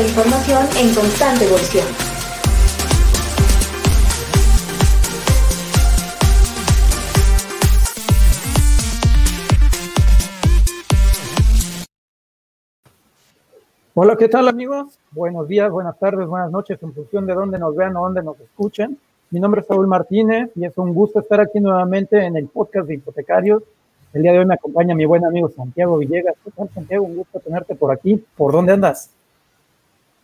la información en constante evolución. Hola, ¿qué tal amigos? Buenos días, buenas tardes, buenas noches, en función de dónde nos vean o dónde nos escuchen. Mi nombre es Saúl Martínez y es un gusto estar aquí nuevamente en el podcast de hipotecarios. El día de hoy me acompaña mi buen amigo Santiago Villegas. ¿Qué tal, Santiago? Un gusto tenerte por aquí. ¿Por dónde andas?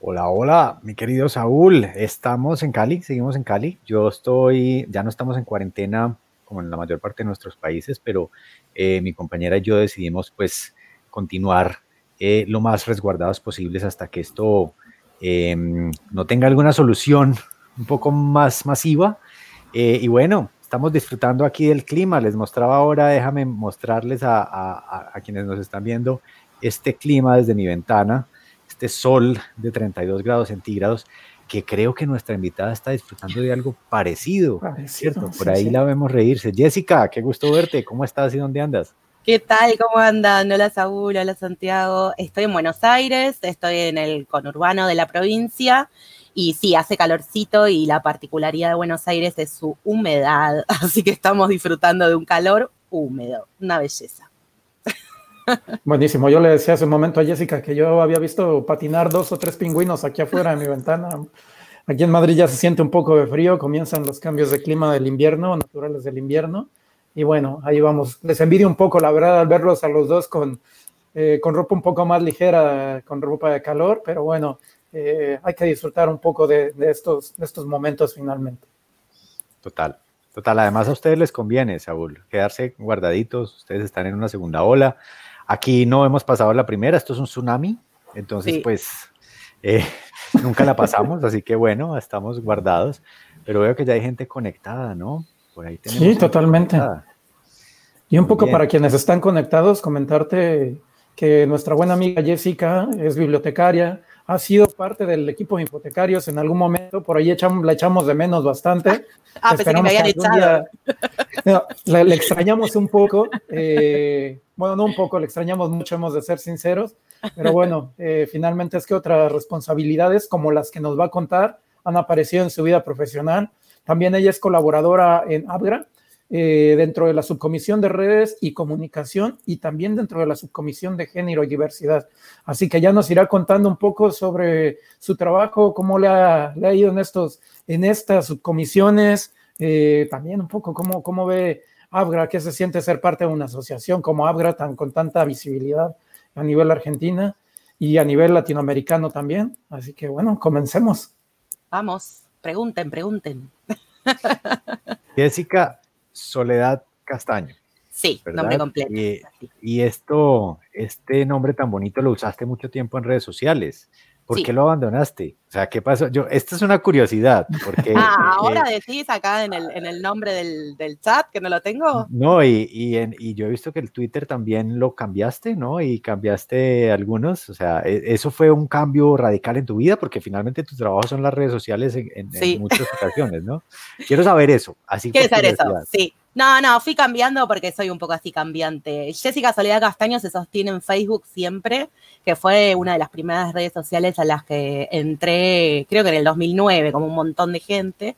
Hola, hola, mi querido Saúl. Estamos en Cali, seguimos en Cali. Yo estoy, ya no estamos en cuarentena como en la mayor parte de nuestros países, pero eh, mi compañera y yo decidimos pues continuar eh, lo más resguardados posibles hasta que esto em, no tenga alguna solución un poco más masiva. Eh, y bueno, estamos disfrutando aquí del clima. Les mostraba ahora, déjame mostrarles a, quienes nos están viendo este clima desde mi ventana, este sol de 32 grados centígrados, que creo que nuestra invitada está disfrutando de algo parecido, ¿cierto? Por ahí la vemos reírse. Jessica, qué gusto verte. ¿Cómo estás y dónde andas? ¿Qué tal? ¿Cómo andan? Hola Saúl, hola Santiago. Estoy en Buenos Aires, estoy en el conurbano de la provincia y sí, hace calorcito y la particularidad de Buenos Aires es su humedad, así que estamos disfrutando de un calor húmedo, una belleza. Buenísimo, yo le decía hace un momento a Jessica que yo había visto patinar dos o tres pingüinos aquí afuera de mi ventana. Aquí en Madrid ya se siente un poco de frío, comienzan los cambios de clima del invierno, naturales del invierno. Y bueno, ahí vamos. Les envidio un poco, la verdad, al verlos a los dos con, eh, con ropa un poco más ligera, con ropa de calor, pero bueno, eh, hay que disfrutar un poco de, estos, estos momentos finalmente. Total, total. Además a ustedes les conviene, Saúl, quedarse guardaditos. Ustedes están en una segunda ola. Aquí no hemos pasado la primera, esto es un tsunami, entonces pues eh, nunca la pasamos, así que bueno, estamos guardados. Pero veo que ya hay gente conectada, ¿no? Por ahí tenemos sí, totalmente. Y un poco para quienes están conectados, comentarte que nuestra buena amiga Jessica es bibliotecaria, ha sido parte del equipo de hipotecarios en algún momento, por ahí echamos, la echamos de menos bastante. Ah, pensé que me habían echado. le, extrañamos un poco, eh, bueno, no un poco, le extrañamos mucho, hemos de ser sinceros, pero bueno, eh, finalmente es que otras responsabilidades como las que nos va a contar han aparecido en su vida profesional. También ella es colaboradora en Abgra, eh, dentro de la subcomisión de redes y comunicación y también dentro de la subcomisión de género y diversidad. Así que ya nos irá contando un poco sobre su trabajo, cómo le ha, ido en, estos, en estas subcomisiones, eh, también un poco cómo, cómo ve Abgra, qué se siente ser parte de una asociación como Abgra tan, con tanta visibilidad a nivel argentina y a nivel latinoamericano también. Así que bueno, comencemos. Vamos, pregunten, pregunten. Jessica, Soledad Castaño. Sí, nombre completo. Y, esto, este nombre tan bonito lo usaste mucho tiempo en redes sociales. ¿Por qué lo abandonaste? O sea, ¿qué pasó? Yo, esta es una curiosidad. Porque, ah, ahora decís acá en el, en el nombre del, del, chat que no lo tengo. No, y, y, en, y, yo he visto que el Twitter también lo cambiaste, ¿no? Y cambiaste algunos. O sea, e, eso fue un cambio radical en tu vida porque finalmente tu trabajo son las redes sociales en, en, muchas ocasiones, ¿no? Quiero saber eso. Así ¿Quieres saber eso? Sí. No, no, fui cambiando porque soy un poco así cambiante. Jessica Soledad Castaño se sostiene en Facebook siempre, que fue una de las primeras redes sociales a las que entré, creo que en el 2009, como un montón de gente.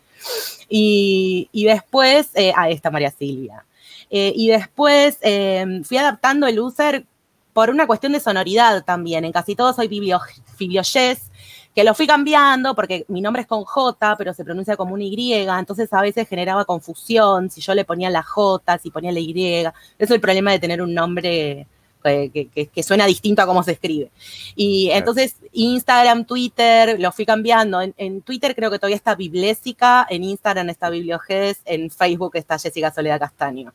Y, después, eh, a esta María Silvia. Eh, y después eh, fui adaptando el user por una cuestión de sonoridad también. En casi todo soy Biblio, que lo fui cambiando porque mi nombre es con J, pero se pronuncia como una Y, entonces a veces generaba confusión si yo le ponía la J, si ponía la Y. Eso es el problema de tener un nombre eh, que, suena distinto a cómo se escribe. Y entonces Instagram, Twitter, lo fui cambiando. En, Twitter creo que todavía está Biblésica, en Instagram está Bibliogedes, en Facebook está Jessica Soledad Castaño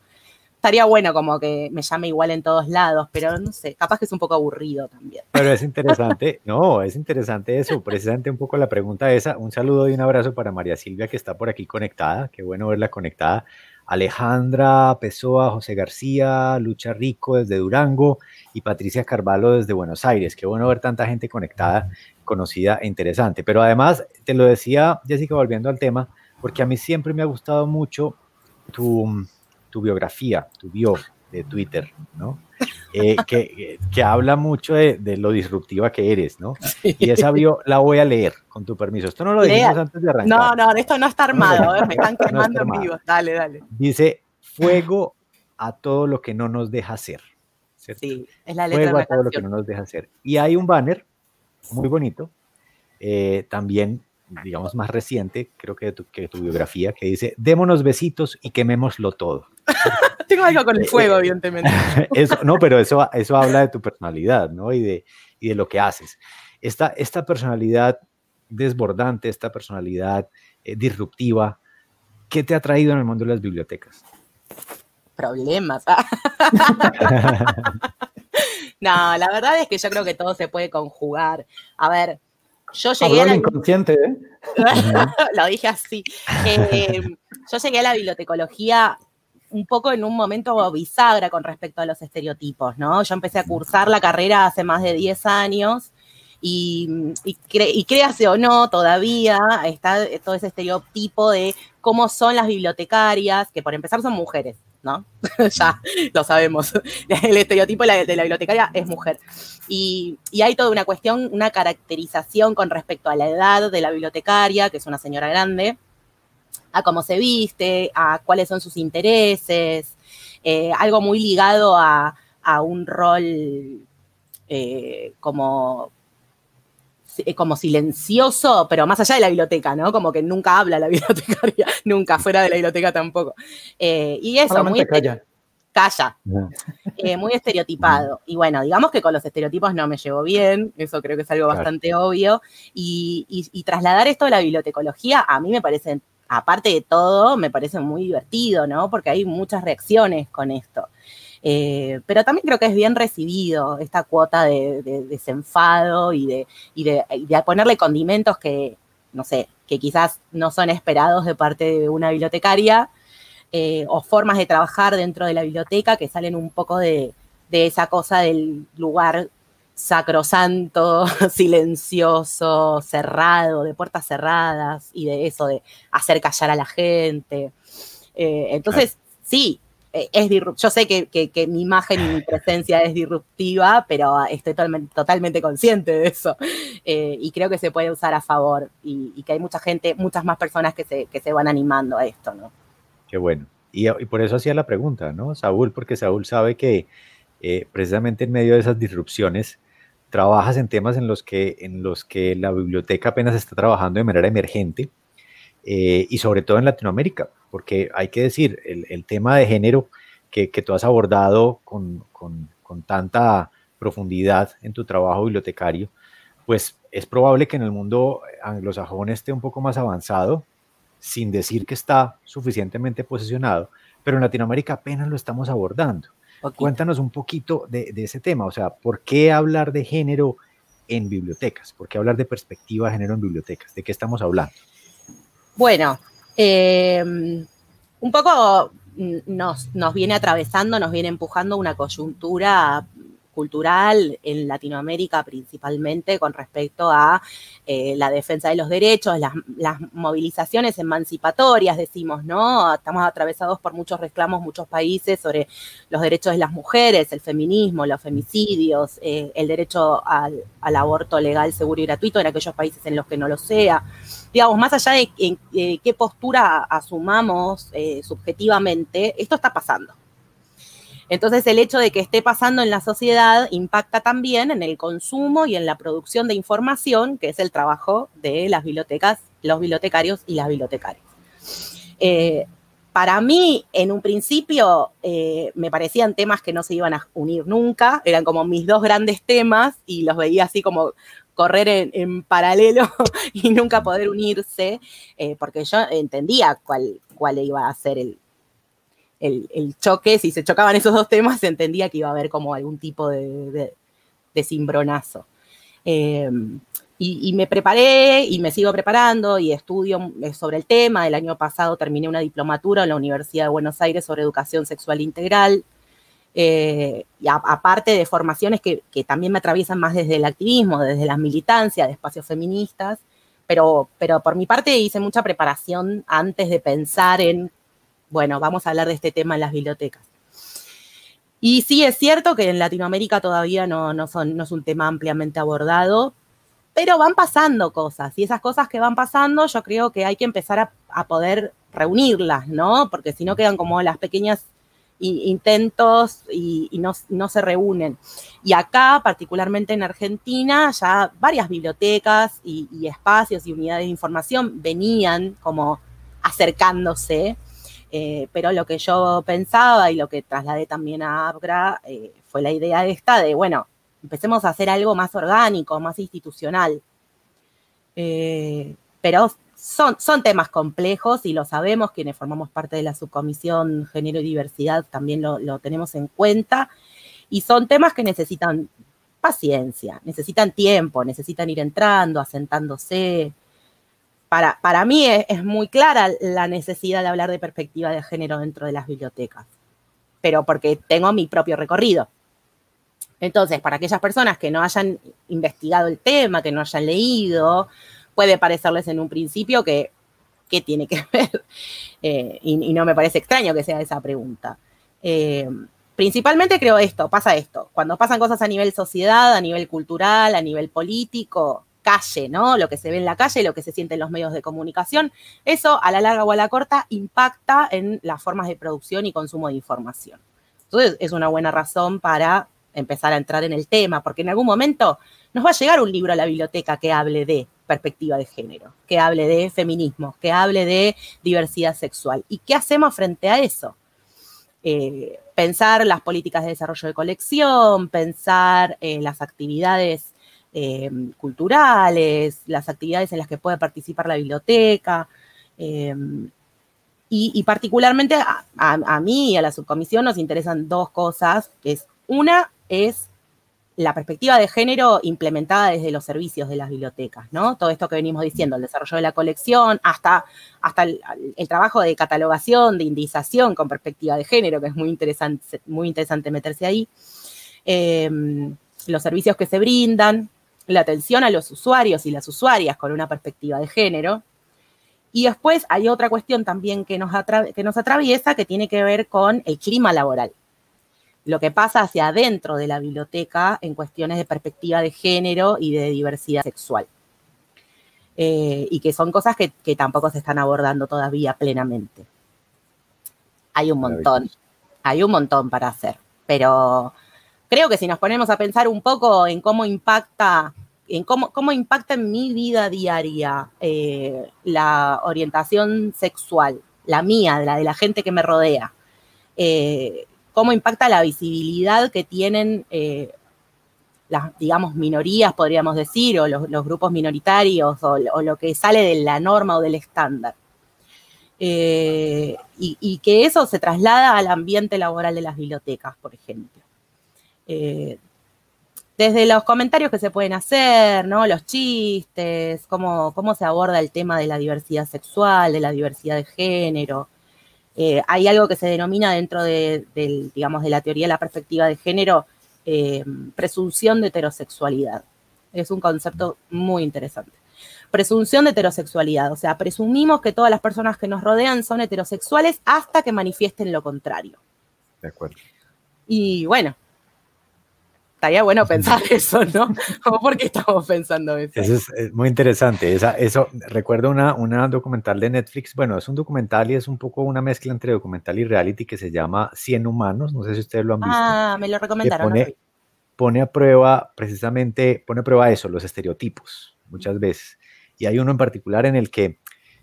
estaría bueno como que me llame igual en todos lados, pero no sé, capaz que es un poco aburrido también. Pero es interesante, no, es interesante eso, precisamente un poco la pregunta esa. Un saludo y un abrazo para María Silvia que está por aquí conectada, qué bueno verla conectada. Alejandra Pessoa, José García, Lucha Rico desde Durango y Patricia Carvalho desde Buenos Aires. Qué bueno ver tanta gente conectada, conocida e interesante. Pero además, te lo decía Jessica, volviendo al tema, porque a mí siempre me ha gustado mucho tu, tu biografía, tu bio, Twitter, ¿no? Eh, que, que, habla mucho de, de, lo disruptiva que eres, ¿no? Y esa bio la voy a leer, con tu permiso. Esto no lo dijimos antes de arrancar. No, no, esto no está armado, ¿eh? me están quemando en vivo. Dale, dale. Dice, fuego a todo lo que no nos deja hacer. Sí, es la letra fuego a todo lo que no nos deja hacer. Y hay un banner muy bonito, eh, también digamos, más reciente, creo que tu, que tu biografía, que dice, démonos besitos y quemémoslo todo. Tengo algo con el fuego, evidentemente. eso, no, pero eso, eso habla de tu personalidad, ¿no? Y de, y de lo que haces. Esta, esta personalidad desbordante, esta personalidad eh, disruptiva, ¿qué te ha traído en el mundo de las bibliotecas? Problemas. no, la verdad es que yo creo que todo se puede conjugar. A ver, yo llegué a la... inconsciente, ¿eh? Lo dije así. Eh, yo llegué a la bibliotecología un poco en un momento bisagra con respecto a los estereotipos, ¿no? Yo empecé a cursar la carrera hace más de 10 años y, y, y, créase o no, todavía está todo ese estereotipo de cómo son las bibliotecarias, que por empezar son mujeres, ¿no? ya lo sabemos. El estereotipo de la, bibliotecaria es mujer. Y, y, hay toda una cuestión, una caracterización con respecto a la edad de la bibliotecaria, que es una señora grande, a cómo se viste, a cuáles son sus intereses, eh, algo muy ligado a, a un rol eh, como como silencioso, pero más allá de la biblioteca, ¿no? Como que nunca habla la bibliotecaria, nunca, fuera de la biblioteca tampoco. Eh, y eso, muy... Calla. Calla. Eh, muy estereotipado. Y bueno, digamos que con los estereotipos no me llevo bien, eso creo que es algo claro. bastante obvio. Y, y, y, trasladar esto a la bibliotecología, a mí me parece, aparte de todo, me parece muy divertido, ¿no? Porque hay muchas reacciones con esto. Eh, pero también creo que es bien recibido esta cuota de, de desenfado y de, y, de, y de ponerle condimentos que, no sé, que quizás no son esperados de parte de una bibliotecaria, eh, o formas de trabajar dentro de la biblioteca que salen un poco de, de esa cosa del lugar sacrosanto, silencioso, cerrado, de puertas cerradas y de eso de hacer callar a la gente. Eh, entonces, claro. sí, es yo sé que, que, mi imagen y mi presencia es disruptiva, pero estoy totalmente, consciente de eso. Eh, y creo que se puede usar a favor y, que hay mucha gente, muchas más personas que se, que se van animando a esto, ¿no? Qué bueno. Y, por eso hacía la pregunta, ¿no? Saúl, porque Saúl sabe que eh, precisamente en medio de esas disrupciones trabajas en temas en los que, en los que la biblioteca apenas está trabajando de manera emergente eh, y sobre todo en Latinoamérica, porque hay que decir, el, el tema de género que, que, tú has abordado con, con, con, tanta profundidad en tu trabajo bibliotecario, pues es probable que en el mundo anglosajón esté un poco más avanzado, sin decir que está suficientemente posicionado, pero en Latinoamérica apenas lo estamos abordando. Okay. Cuéntanos un poquito de, de, ese tema, o sea, ¿por qué hablar de género en bibliotecas? ¿Por qué hablar de perspectiva de género en bibliotecas? ¿De qué estamos hablando? Bueno, eh, un poco nos, nos, viene atravesando, nos viene empujando una coyuntura cultural en Latinoamérica principalmente con respecto a eh, la defensa de los derechos, las, movilizaciones emancipatorias, decimos, ¿no? Estamos atravesados por muchos reclamos, muchos países sobre los derechos de las mujeres, el feminismo, los femicidios, eh, el derecho al, aborto legal, seguro y gratuito en aquellos países en los que no lo sea. Digamos, más allá de, eh, qué postura asumamos eh, subjetivamente, esto está pasando. Entonces, el hecho de que esté pasando en la sociedad impacta también en el consumo y en la producción de información, que es el trabajo de las bibliotecas, los bibliotecarios y las bibliotecarias. Eh, para mí, en un principio, eh, me parecían temas que no se iban a unir nunca, eran como mis dos grandes temas y los veía así como correr en, paralelo y nunca poder unirse, eh, porque yo entendía cuál, cuál iba a ser el, el, el, choque, si se chocaban esos dos temas, se entendía que iba a haber como algún tipo de, de, de cimbronazo. Eh, y, y, me preparé y me sigo preparando y estudio sobre el tema. El año pasado terminé una diplomatura en la Universidad de Buenos Aires sobre educación sexual integral. Eh, y aparte de formaciones que, que, también me atraviesan más desde el activismo, desde la militancia, de espacios feministas, pero, pero por mi parte hice mucha preparación antes de pensar en bueno, vamos a hablar de este tema en las bibliotecas. Y sí es cierto que en Latinoamérica todavía no, no, son, no es un tema ampliamente abordado, pero van pasando cosas y esas cosas que van pasando yo creo que hay que empezar a, a poder reunirlas, ¿no? Porque si no quedan como las pequeñas intentos y, no, se reúnen. Y acá, particularmente en Argentina, ya varias bibliotecas y, espacios y unidades de información venían como acercándose, eh, pero lo que yo pensaba y lo que trasladé también a Abra eh, fue la idea esta de, bueno, empecemos a hacer algo más orgánico, más institucional. Eh, pero son, son temas complejos y lo sabemos, quienes formamos parte de la subcomisión Género y Diversidad también lo, tenemos en cuenta, y son temas que necesitan paciencia, necesitan tiempo, necesitan ir entrando, asentándose. Para, para mí es, muy clara la necesidad de hablar de perspectiva de género dentro de las bibliotecas, pero porque tengo mi propio recorrido. Entonces, para aquellas personas que no hayan investigado el tema, que no hayan leído, puede parecerles en un principio que, ¿qué tiene que ver? Eh, y, no me parece extraño que sea esa pregunta. Eh, principalmente creo esto, pasa esto, cuando pasan cosas a nivel sociedad, a nivel cultural, a nivel político, calle, ¿no? Lo que se ve en la calle, lo que se siente en los medios de comunicación, eso a la larga o a la corta impacta en las formas de producción y consumo de información. Entonces es una buena razón para empezar a entrar en el tema, porque en algún momento nos va a llegar un libro a la biblioteca que hable de perspectiva de género, que hable de feminismo, que hable de diversidad sexual. ¿Y qué hacemos frente a eso? Eh, pensar las políticas de desarrollo de colección, pensar en las actividades eh, culturales, las actividades en las que puede participar la biblioteca. Eh, y, particularmente a, mí y a la subcomisión nos interesan dos cosas, es una es la perspectiva de género implementada desde los servicios de las bibliotecas, ¿no? Todo esto que venimos diciendo, el desarrollo de la colección, hasta, hasta el, trabajo de catalogación, de indización con perspectiva de género, que es muy interesante, muy interesante meterse ahí. Em, los servicios que se brindan, la atención a los usuarios y las usuarias con una perspectiva de género. Y después hay otra cuestión también que nos, que nos atraviesa que tiene que ver con el clima laboral lo que pasa hacia adentro de la biblioteca en cuestiones de perspectiva de género y de diversidad sexual. Eh, y que son cosas que, tampoco se están abordando todavía plenamente. Hay un montón, hay un montón para hacer, pero creo que si nos ponemos a pensar un poco en cómo impacta, en cómo, cómo impacta en mi vida diaria eh, la orientación sexual, la mía, la de la gente que me rodea, eh, cómo impacta la visibilidad que tienen eh, las, digamos, minorías, podríamos decir, o los, grupos minoritarios, o, lo que sale de la norma o del estándar. Y, que eso se traslada al ambiente laboral de las bibliotecas, por ejemplo. Eh, desde los comentarios que se pueden hacer, ¿no? Los chistes, cómo, cómo se aborda el tema de la diversidad sexual, de la diversidad de género, eh, hay algo que se denomina dentro de, digamos, de la teoría de la perspectiva de género, eh, presunción de heterosexualidad. Es un concepto muy interesante. Presunción de heterosexualidad, o sea, presumimos que todas las personas que nos rodean son heterosexuales hasta que manifiesten lo contrario. De acuerdo. Y bueno, estaría bueno pensar eso, ¿no? ¿Por qué estamos pensando eso? Eso es, muy interesante. eso, recuerdo una, una, documental de Netflix, bueno, es un documental y es un poco una mezcla entre documental y reality que se llama 100 humanos, no sé si ustedes lo han visto. Ah, me lo recomendaron. Pone, pone, a prueba, precisamente, pone a prueba eso, los estereotipos, muchas veces. Y hay uno en particular en el que,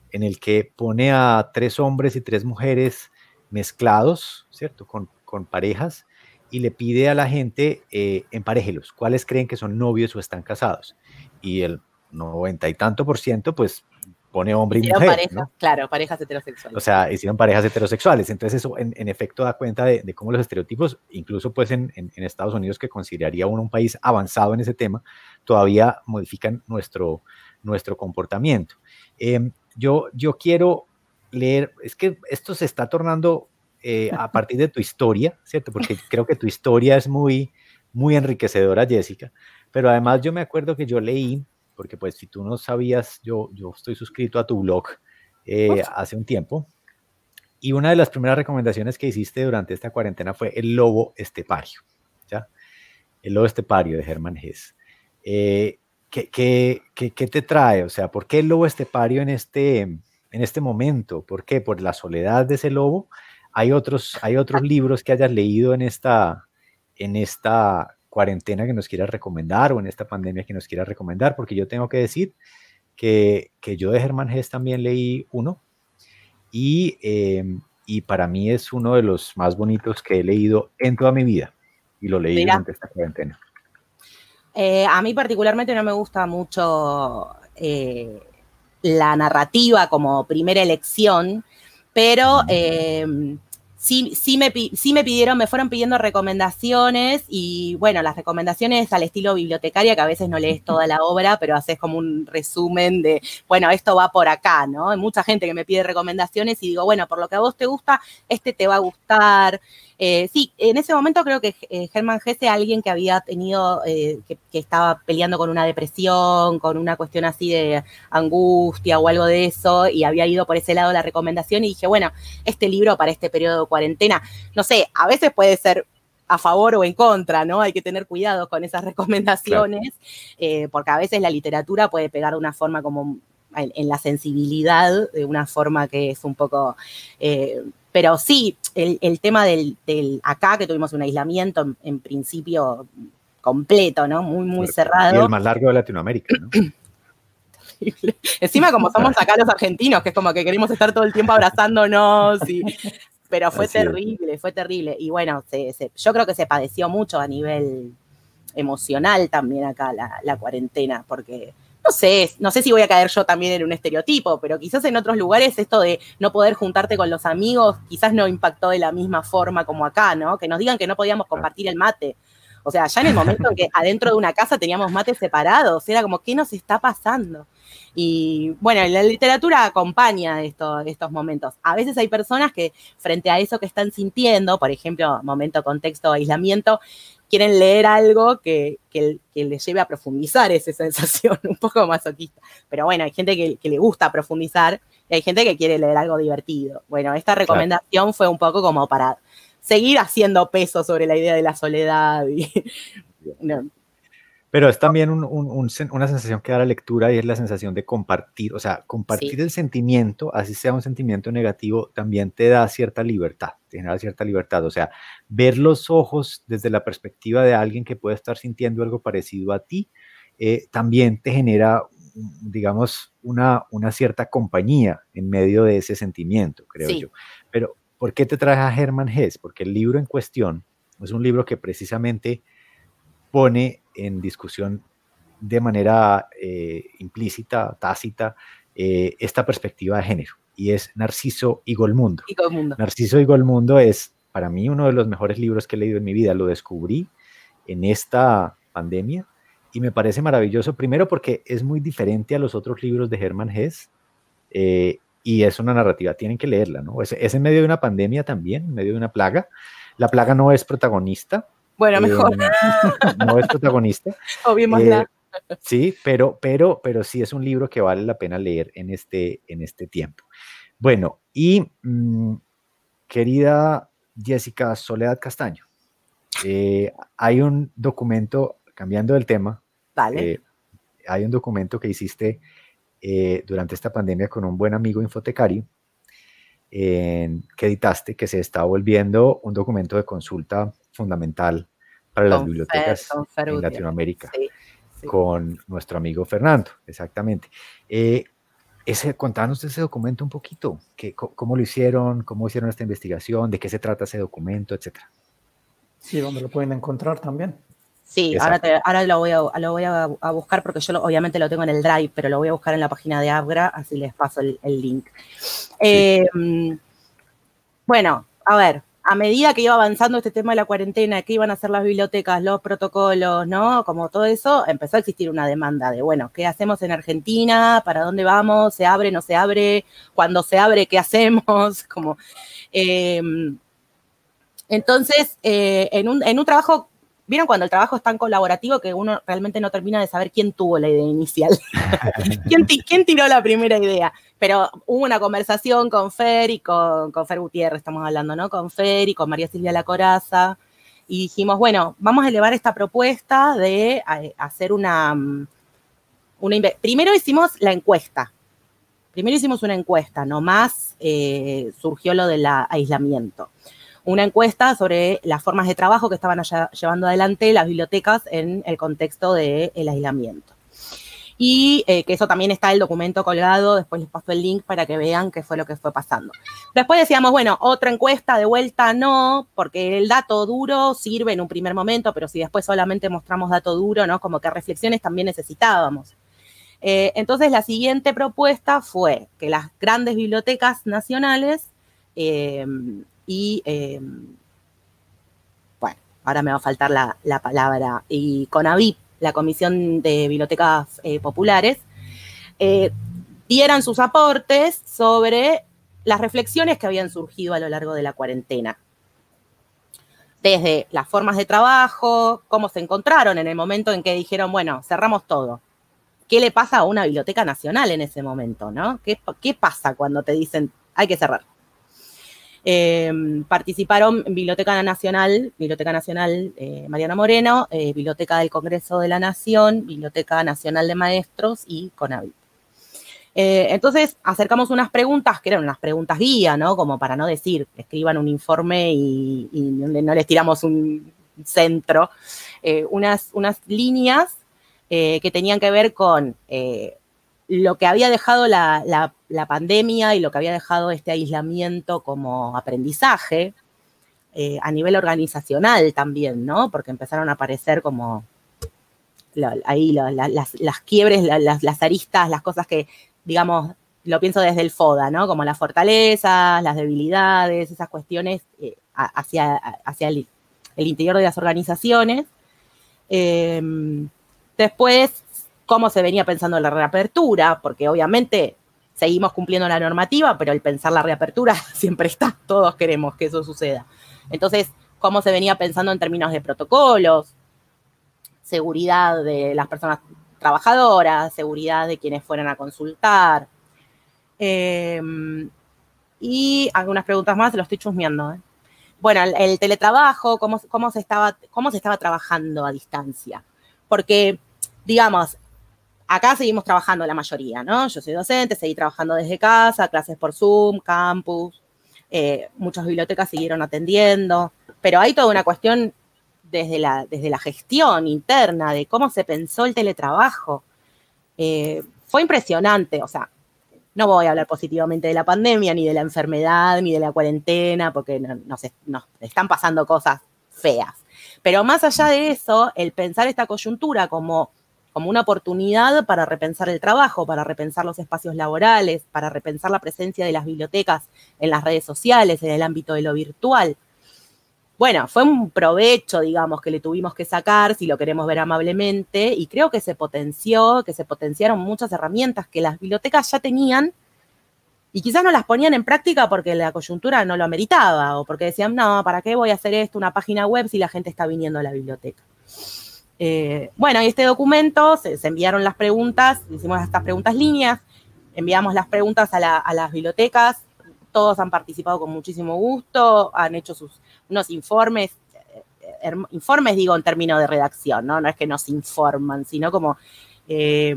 en el que pone a tres hombres y tres mujeres mezclados, ¿cierto? Con, con parejas y le pide a la gente, eh, emparejelos, cuáles creen que son novios o están casados. Y el noventa y tanto por ciento, pues pone hombre y mujer. Claro, parejas heterosexuales. O sea, hicieron parejas heterosexuales. Entonces eso en, efecto da cuenta de, cómo los estereotipos, incluso pues en, Estados Unidos, que consideraría uno un país avanzado en ese tema, todavía modifican nuestro, nuestro comportamiento. Em, yo, yo quiero leer, es que esto se está tornando eh, a partir de tu historia, ¿cierto? Porque creo que tu historia es muy, muy enriquecedora, Jessica. Pero además yo me acuerdo que yo leí, porque pues si tú no sabías, yo, yo estoy suscrito a tu blog eh, hace un tiempo. y una de las primeras recomendaciones que hiciste durante esta cuarentena fue el lobo estepario, ¿ya? El lobo estepario de Hermann Hesse. Eh, ¿qué, qué, qué, te trae? O sea, ¿por qué el lobo estepario en este, en este momento? ¿Por qué? ¿Por la soledad de ese lobo? ¿Hay otros, hay otros libros que hayas leído en esta, en esta cuarentena que nos quieras recomendar o en esta pandemia que nos quieras recomendar? Porque yo tengo que decir que, que yo de Hermann Hesse también leí uno, Em, y, para mí es uno de los más bonitos que he leído en toda mi vida y lo leí durante esta cuarentena. Eh, a mí particularmente no me gusta mucho eh, la narrativa como primera elección, pero em, sí, sí, me, sí me pidieron, me fueron pidiendo recomendaciones y bueno, las recomendaciones al estilo bibliotecaria, que a veces no lees toda la obra, pero haces como un resumen de, bueno, esto va por acá, ¿no? Hay mucha gente que me pide recomendaciones y digo, bueno, por lo que a vos te gusta, este te va a gustar. Eh, sí, en ese momento creo que eh, Germán Gese, alguien que había tenido, eh, que, estaba peleando con una depresión, con una cuestión así de angustia o algo de eso, y había ido por ese lado la recomendación y dije, bueno, este libro para este periodo de cuarentena, no sé, a veces puede ser a favor o en contra, ¿no? Hay que tener cuidado con esas recomendaciones, porque a veces la literatura puede pegar de una forma como en, la sensibilidad, de una forma que es un poco pero sí, el, tema del, acá, que tuvimos un aislamiento en, principio completo, ¿no? Muy, muy cerrado. Y el más largo de Latinoamérica, ¿no? Encima, como somos acá los argentinos, que es como que queremos estar todo el tiempo abrazándonos, pero fue terrible, fue terrible. Y bueno, yo creo que se padeció mucho a nivel emocional también acá la cuarentena, porque no sé, no sé si voy a caer yo también en un estereotipo, pero quizás en otros lugares esto de no poder juntarte con los amigos quizás no impactó de la misma forma como acá, ¿no? Que nos digan que no podíamos compartir el mate. O sea, ya en el momento en que adentro de una casa teníamos mates separados, era como, ¿qué nos está pasando? Y bueno, la literatura acompaña esto, estos momentos. A veces hay personas que frente a eso que están sintiendo, por ejemplo, momento, contexto, aislamiento, quieren leer algo que, que, les lleve a profundizar esa sensación, un poco masoquista. Pero bueno, hay gente que, le gusta profundizar y hay gente que quiere leer algo divertido. Bueno, esta recomendación fue un poco como para seguir haciendo peso sobre la idea de la soledad. Y, pero es también una sensación que da la lectura y es la sensación de compartir, o sea, compartir el sentimiento, así sea un sentimiento negativo, también te da cierta libertad, te genera cierta libertad. O sea, ver los ojos desde la perspectiva de alguien que puede estar sintiendo algo parecido a ti, eh, también te genera, digamos, una, una cierta compañía en medio de ese sentimiento, creo yo. Pero, ¿por qué te trae a Hermann Hesse? Porque el libro en cuestión es un libro que precisamente pone en discusión de manera eh, implícita, tácita, eh, esta perspectiva de género, y es Narciso y Golmundo. Narciso y Golmundo es para mí uno de los mejores libros que he leído en mi vida. Lo descubrí en esta pandemia y me parece maravilloso, primero porque es muy diferente a los otros libros de Hermann Hesse eh, y es una narrativa, tienen que leerla, ¿no? Es, es en medio de una pandemia también, en medio de una plaga. La plaga no es protagonista, bueno, mejor. no es protagonista. Eh, sí, pero, pero, pero sí es un libro que vale la pena leer en este, en este tiempo. Bueno, y mm, querida Jessica Soledad Castaño, eh, hay un documento, cambiando el tema, vale. Eh, hay un documento que hiciste durante esta pandemia con un buen amigo infotecario, que editaste, que se está volviendo un documento de consulta fundamental para las bibliotecas en Latinoamérica, con nuestro amigo Fernando, exactamente. Eh, ese, contanos de ese documento un poquito, que, cómo lo hicieron, cómo hicieron esta investigación, de qué se trata ese documento, etcétera. Sí, dónde lo pueden encontrar también. Sí, ahora, ahora lo voy, a, lo voy a, buscar porque yo obviamente lo tengo en el Drive, pero lo voy a buscar en la página de Abra, así les paso el, link. Em, bueno, a ver, a medida que iba avanzando este tema de la cuarentena, que iban a hacer las bibliotecas, los protocolos, ¿no? Como todo eso, empezó a existir una demanda de, bueno, ¿qué hacemos en Argentina? ¿Para dónde vamos? ¿Se abre? ¿No se abre? Cuando se abre, ¿qué hacemos? Como, em, entonces, eh, en, un, en un trabajo ¿Vieron cuando el trabajo es tan colaborativo que uno realmente no termina de saber quién tuvo la idea inicial? ¿Quién, ¿Quién, tiró la primera idea? Pero hubo una conversación con Fer y con, con Fer Gutiérrez, estamos hablando, ¿no? Con Fer y con María Silvia La Coraza. Y dijimos, bueno, vamos a elevar esta propuesta de hacer una, mm, una... Primero hicimos la encuesta. Primero hicimos una encuesta, nomás eh, surgió lo del aislamiento una encuesta sobre las formas de trabajo que estaban llevando adelante las bibliotecas en el contexto del aislamiento. Y eh, que eso también está el documento colgado, después les paso el link para que vean qué fue lo que fue pasando. Después decíamos, bueno, otra encuesta de vuelta no, porque el dato duro sirve en un primer momento, pero si después solamente mostramos dato duro, ¿no? Como que reflexiones también necesitábamos. Eh, entonces la siguiente propuesta fue que las grandes bibliotecas nacionales eh, y, em, bueno, ahora me va a faltar la, palabra, y CONAVIP, la Comisión de Bibliotecas eh, Populares, eh, dieran sus aportes sobre las reflexiones que habían surgido a lo largo de la cuarentena. Desde las formas de trabajo, cómo se encontraron en el momento en que dijeron, bueno, cerramos todo. ¿Qué le pasa a una biblioteca nacional en ese momento? ¿no? ¿Qué, qué pasa cuando te dicen hay que cerrar? Em, participaron Biblioteca Nacional, Biblioteca Nacional eh, Mariana Moreno, eh, Biblioteca del Congreso de la Nación, Biblioteca Nacional de Maestros y CONAVIT. Eh, entonces acercamos unas preguntas que eran unas preguntas guía, ¿no? Como para no decir, escriban un informe y, no les tiramos un centro, unas, unas líneas que tenían que ver con lo que había dejado la, pandemia y lo que había dejado este aislamiento como aprendizaje, eh, a nivel organizacional también, ¿no? Porque empezaron a aparecer como ahí las, quiebres, las, aristas, las cosas que, digamos, lo pienso desde el FODA, ¿no? Como las fortalezas, las debilidades, esas cuestiones eh, hacia, hacia el, interior de las organizaciones. Em, después cómo se venía pensando la reapertura, porque obviamente seguimos cumpliendo la normativa, pero el pensar la reapertura siempre está, todos queremos que eso suceda. Entonces, cómo se venía pensando en términos de protocolos, seguridad de las personas trabajadoras, seguridad de quienes fueran a consultar. Em, y algunas preguntas más, lo estoy chusmeando. ¿eh? Bueno, el, teletrabajo, cómo, cómo, se estaba, cómo se estaba trabajando a distancia. Porque, digamos, acá seguimos trabajando la mayoría, ¿no? Yo soy docente, seguí trabajando desde casa, clases por Zoom, campus, eh, muchas bibliotecas siguieron atendiendo, pero hay toda una cuestión desde la, desde la gestión interna de cómo se pensó el teletrabajo. Eh, fue impresionante, o sea, no voy a hablar positivamente de la pandemia, ni de la enfermedad, ni de la cuarentena, porque nos están pasando cosas feas. Pero más allá de eso, el pensar esta coyuntura como como una oportunidad para repensar el trabajo, para repensar los espacios laborales, para repensar la presencia de las bibliotecas en las redes sociales, en el ámbito de lo virtual. Bueno, fue un provecho, digamos, que le tuvimos que sacar, si lo queremos ver amablemente, y creo que se potenció, que se potenciaron muchas herramientas que las bibliotecas ya tenían y quizás no las ponían en práctica porque la coyuntura no lo ameritaba o porque decían, no, ¿para qué voy a hacer esto, una página web si la gente está viniendo a la biblioteca? Eh, bueno, y este documento, se, enviaron las preguntas, hicimos estas preguntas líneas, enviamos las preguntas a, las bibliotecas, todos han participado con muchísimo gusto, han hecho sus, unos informes, eh, informes digo en términos de redacción, ¿no? Es que nos informan, sino como eh,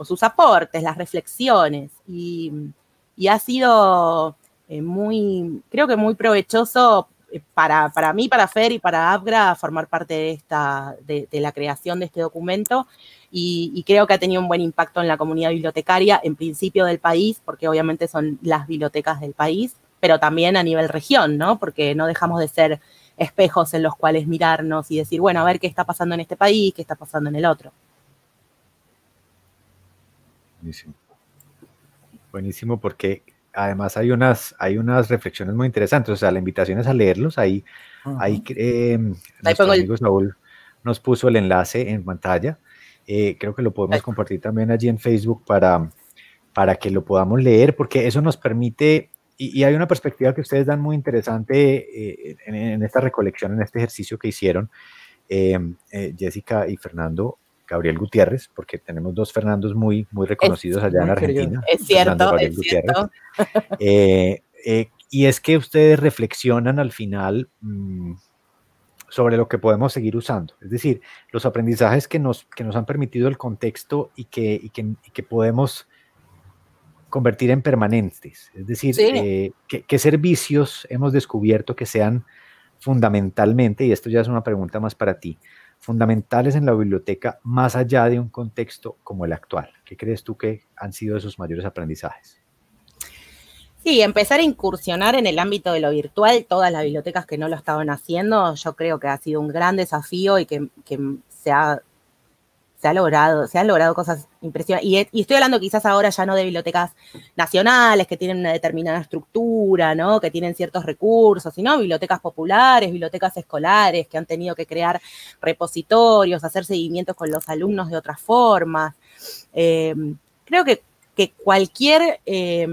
sus aportes, las reflexiones. Y ha sido muy, creo que muy provechoso para, para mí, para Fer y para Abgra, formar parte de, esta, de, la creación de este documento y, creo que ha tenido un buen impacto en la comunidad bibliotecaria, en principio del país, porque obviamente son las bibliotecas del país, pero también a nivel región, ¿no? Porque no dejamos de ser espejos en los cuales mirarnos y decir, bueno, a ver qué está pasando en este país, qué está pasando en el otro. Buenísimo. Buenísimo porque además hay unas, hay unas reflexiones muy interesantes, o sea, la invitación es a leerlos, ahí, ahí eh, nuestro amigo Saúl nos puso el enlace en pantalla, eh, creo que lo podemos compartir también allí en Facebook para, para que lo podamos leer, porque eso nos permite, y, hay una perspectiva que ustedes dan muy interesante eh, en, esta recolección, en este ejercicio que hicieron, eh, Jessica y Fernando, Gabriel Gutiérrez, porque tenemos dos Fernandos muy, muy reconocidos allá en Argentina. Es cierto, es cierto. y es que ustedes reflexionan al final mm, sobre lo que podemos seguir usando. Es decir, los aprendizajes que nos, que nos han permitido el contexto y que, y que, y que podemos convertir en permanentes. Es decir, eh, ¿qué, servicios hemos descubierto que sean fundamentalmente, y esto ya es una pregunta más para ti, fundamentales en la biblioteca más allá de un contexto como el actual? ¿Qué crees tú que han sido esos mayores aprendizajes? Sí, empezar a incursionar en el ámbito de lo virtual, todas las bibliotecas que no lo estaban haciendo, yo creo que ha sido un gran desafío y que, que se ha se ha logrado, se han logrado cosas impresionantes. Y, estoy hablando quizás ahora ya no de bibliotecas nacionales que tienen una determinada estructura, ¿no? Que tienen ciertos recursos, sino bibliotecas populares, bibliotecas escolares que han tenido que crear repositorios, hacer seguimientos con los alumnos de otras formas. Eh, creo que, cualquier eh,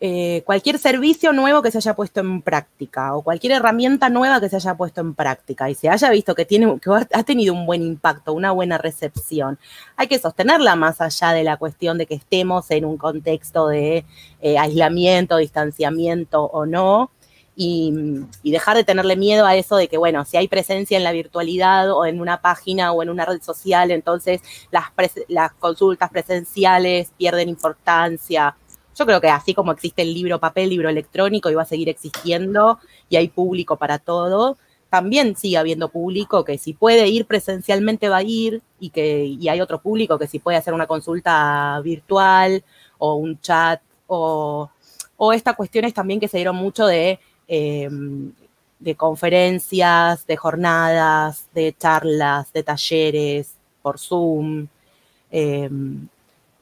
eh, cualquier servicio nuevo que se haya puesto en práctica o cualquier herramienta nueva que se haya puesto en práctica y se haya visto que, tiene, que ha tenido un buen impacto, una buena recepción, hay que sostenerla más allá de la cuestión de que estemos en un contexto de eh, aislamiento, distanciamiento o no. Y, dejar de tenerle miedo a eso de que, bueno, si hay presencia en la virtualidad o en una página o en una red social, entonces las, las consultas presenciales pierden importancia yo creo que así como existe el libro papel, libro electrónico y va a seguir existiendo y hay público para todo, también sigue habiendo público que si puede ir presencialmente va a ir y que y hay otro público que si puede hacer una consulta virtual o un chat o, estas cuestiones también que se dieron mucho de, em, de conferencias, de jornadas, de charlas, de talleres por Zoom. Em,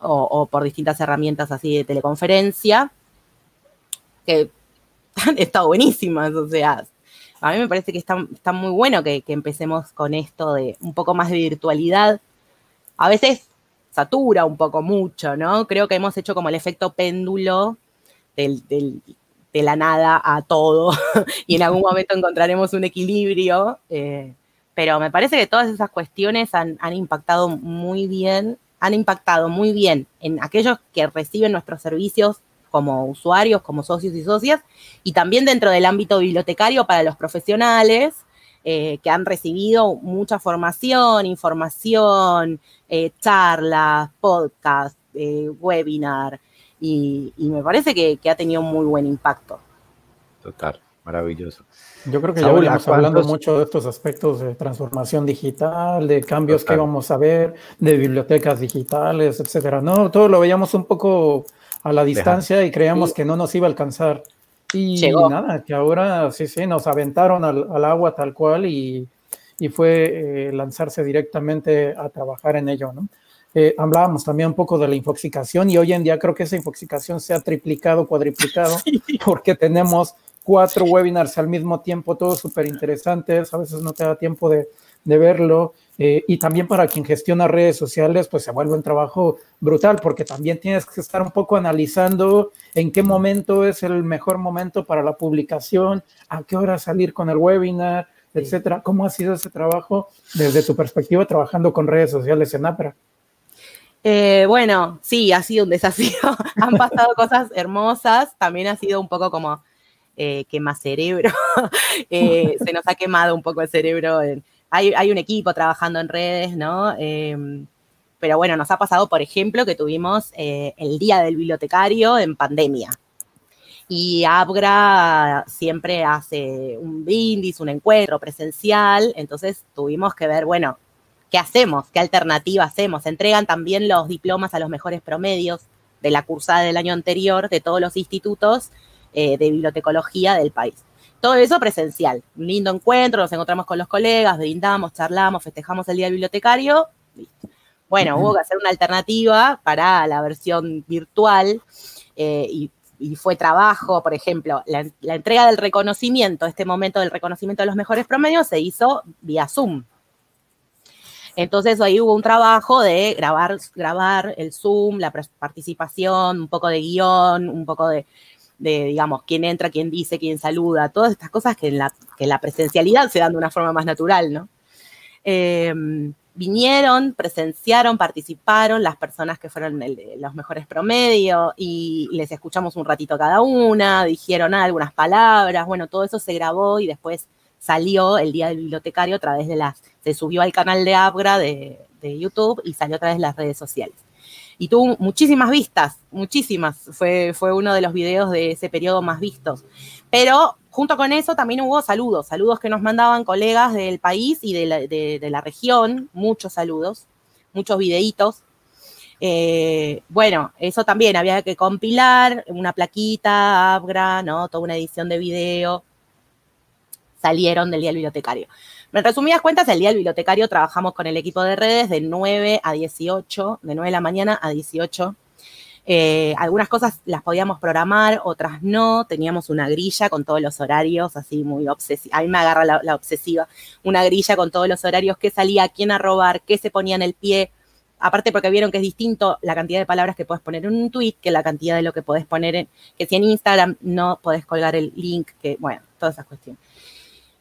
o, por distintas herramientas así de teleconferencia, que han estado buenísimas, o sea, a mí me parece que está, muy bueno que, empecemos con esto de un poco más de virtualidad. A veces satura un poco mucho, ¿no? Creo que hemos hecho como el efecto péndulo de la nada a todo y en algún momento encontraremos un equilibrio, eh, pero me parece que todas esas cuestiones han, han impactado muy bien han impactado muy bien en aquellos que reciben nuestros servicios como usuarios, como socios y socias, y también dentro del ámbito bibliotecario para los profesionales eh, que han recibido mucha formación, información, eh, charlas, podcast, eh, webinar, y, me parece que, que ha tenido un muy buen impacto. Total, maravilloso. Yo creo que ya venimos hablando mucho de estos aspectos de transformación digital, de cambios que vamos a ver, de bibliotecas digitales, etcétera. No, todo lo veíamos un poco a la distancia y creíamos que no nos iba a alcanzar. Y nada, que ahora sí, sí, nos aventaron al, agua tal cual y, y fue eh, lanzarse directamente a trabajar en ello, ¿no? Eh, hablábamos también un poco de la infoxicación y hoy en día creo que esa infoxicación se ha triplicado, cuadriplicado, porque tenemos cuatro webinars al mismo tiempo, todos súper interesantes, a veces no te da tiempo de, verlo. Eh, y también para quien gestiona redes sociales, pues se vuelve un trabajo brutal, porque también tienes que estar un poco analizando en qué momento es el mejor momento para la publicación, a qué hora salir con el webinar, etcétera. ¿Cómo ha sido ese trabajo desde tu perspectiva trabajando con redes sociales en APRA? Eh, bueno, sí, ha sido un desafío. Han pasado cosas hermosas. También ha sido un poco como eh, quema cerebro, eh, se nos ha quemado un poco el cerebro. hay, un equipo trabajando en redes, ¿no? Em, pero bueno, nos ha pasado, por ejemplo, que tuvimos eh, el Día del Bibliotecario en pandemia. Y Abgra siempre hace un brindis, un encuentro presencial, entonces tuvimos que ver, bueno, ¿qué hacemos? ¿Qué alternativa hacemos? Entregan también los diplomas a los mejores promedios de la cursada del año anterior de todos los institutos eh, de bibliotecología del país. Todo eso presencial, un lindo encuentro, nos encontramos con los colegas, brindamos, charlamos, festejamos el Día del Bibliotecario. Bueno, hubo que hacer una alternativa para la versión virtual eh, y, fue trabajo, por ejemplo, la, entrega del reconocimiento, este momento del reconocimiento de los mejores promedios se hizo vía Zoom. Entonces ahí hubo un trabajo de grabar, grabar el Zoom, la participación, un poco de guion, un poco de de, digamos, quién entra, quién dice, quién saluda, todas estas cosas que en la, presencialidad se dan de una forma más natural, ¿no? Em, vinieron, presenciaron, participaron las personas que fueron los mejores promedios y les escuchamos un ratito cada una, dijeron algunas palabras, bueno, todo eso se grabó y después salió el Día del Bibliotecario a través de las, se subió al canal de Abra de, de YouTube y salió a través de las redes sociales y tuvo muchísimas vistas, muchísimas. Fue, fue uno de los videos de ese periodo más vistos. Pero junto con eso también hubo saludos, saludos que nos mandaban colegas del país y de la, región, muchos saludos, muchos videitos. Eh, bueno, eso también había que compilar, una plaquita, Abra, ¿no? Toda una edición de video. Salieron del Día del Bibliotecario. En resumidas cuentas, el día del bibliotecario trabajamos con el equipo de redes de 9 a 18, de 9 de la mañana a 18. Eh, algunas cosas las podíamos programar, otras no. Teníamos una grilla con todos los horarios, así muy obsesiva. A mí me agarra la, obsesiva. Una grilla con todos los horarios, qué salía, quién a robar, qué se ponía en el pie. Aparte porque vieron que es distinto la cantidad de palabras que puedes poner en un tweet que la cantidad de lo que podés poner en, que si en Instagram no podés colgar el link, que bueno, todas esas cuestiones.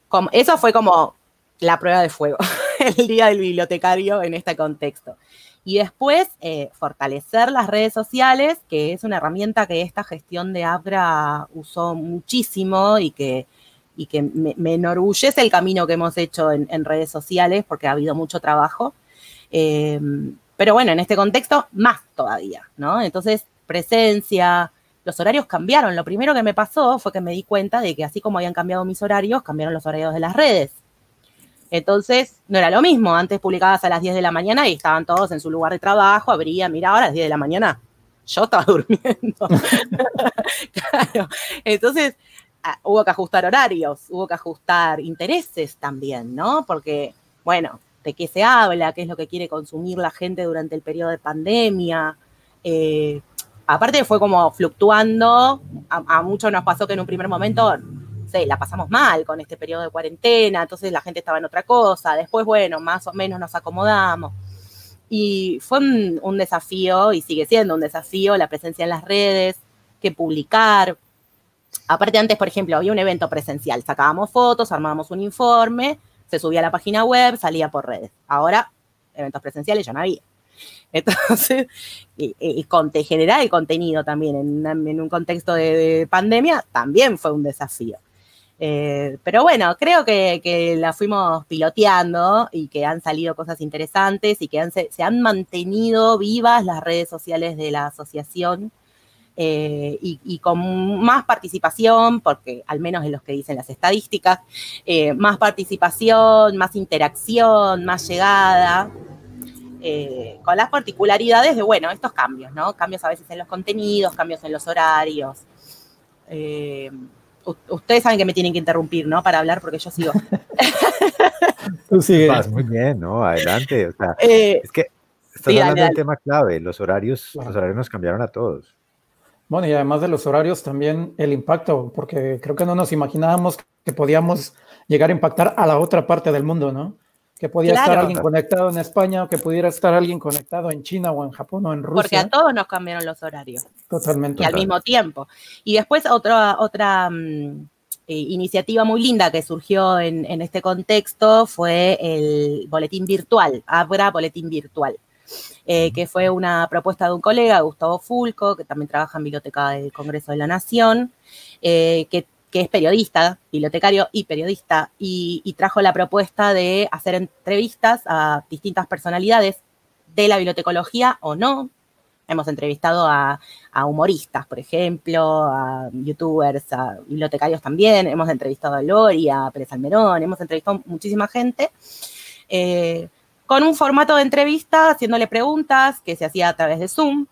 Como, eso fue como la prueba de fuego, el día del bibliotecario en este contexto. Y después, eh, fortalecer las redes sociales, que es una herramienta que esta gestión de Abra usó muchísimo y que, y que me, enorgullece el camino que hemos hecho en, redes sociales, porque ha habido mucho trabajo. Em, pero bueno, en este contexto, más todavía, ¿no? Entonces, presencia, los horarios cambiaron. Lo primero que me pasó fue que me di cuenta de que así como habían cambiado mis horarios, cambiaron los horarios de las redes. Entonces, no era lo mismo. Antes publicabas a las 10 de la mañana y estaban todos en su lugar de trabajo, abría, mira, ahora a las 10 de la mañana yo estaba durmiendo. claro. Entonces, ah, hubo que ajustar horarios, hubo que ajustar intereses también, ¿no? Porque, bueno, de qué se habla, qué es lo que quiere consumir la gente durante el periodo de pandemia. Eh, aparte fue como fluctuando, a muchos nos pasó que en un primer momento la pasamos mal con este periodo de cuarentena, entonces la gente estaba en otra cosa, después, bueno, más o menos nos acomodamos. Y fue un, desafío, y sigue siendo un desafío, la presencia en las redes, que publicar. Aparte, antes, por ejemplo, había un evento presencial, sacábamos fotos, armábamos un informe, se subía a la página web, salía por redes. Ahora, eventos presenciales ya no había. Entonces, y, generar el contenido también en, un contexto de, pandemia también fue un desafío. Eh, pero bueno, creo que, la fuimos piloteando y que han salido cosas interesantes y que se, han mantenido vivas las redes sociales de la asociación eh, y, con más participación, porque al menos en los que dicen las estadísticas, eh, más participación, más interacción, más llegada. con las particularidades de, bueno, estos cambios, ¿no? Cambios a veces en los contenidos, cambios en los horarios ustedes saben que me tienen que interrumpir, ¿no? Para hablar porque yo sigo. Tú sigues. muy bien, ¿no? Adelante. O sea, eh, es que estás hablando del tema clave. Los horarios, los horarios nos cambiaron a todos. Bueno, y además de los horarios, también el impacto, porque creo que no nos imaginábamos que podíamos llegar a impactar a la otra parte del mundo, ¿no? Que podía estar alguien conectado en España o que pudiera estar alguien conectado en China o en Japón o en Rusia. Porque a todos nos cambiaron los horarios. Totalmente. Y al mismo tiempo. Y después otra, otra mm, eh, iniciativa muy linda que surgió en, este contexto fue el boletín virtual, Abra Boletín Virtual. Eh, que fue una propuesta de un colega, Gustavo Fulco, que también trabaja en Biblioteca del Congreso de la Nación, eh, que que es periodista, bibliotecario y periodista, y, trajo la propuesta de hacer entrevistas a distintas personalidades de la bibliotecología o no. Hemos entrevistado a, humoristas, por ejemplo, a youtubers, a bibliotecarios también, hemos entrevistado a Lori, a Pérez Almerón, hemos entrevistado muchísima gente. Eh, con un formato de entrevista, haciéndole preguntas que se hacía a través de Zoom,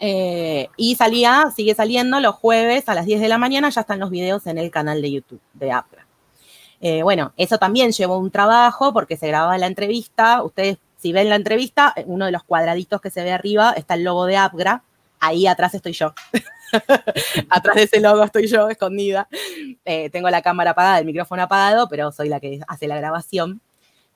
eh, y salía, sigue saliendo los jueves a las 10 de la mañana, ya están los videos en el canal de YouTube de APRA. Eh, bueno, eso también llevó un trabajo porque se grababa la entrevista. Ustedes, si ven la entrevista, uno de los cuadraditos que se ve arriba está el logo de APGRA. Ahí atrás estoy yo. atrás de ese logo estoy yo, escondida. Eh, tengo la cámara apagada, el micrófono apagado, pero soy la que hace la grabación.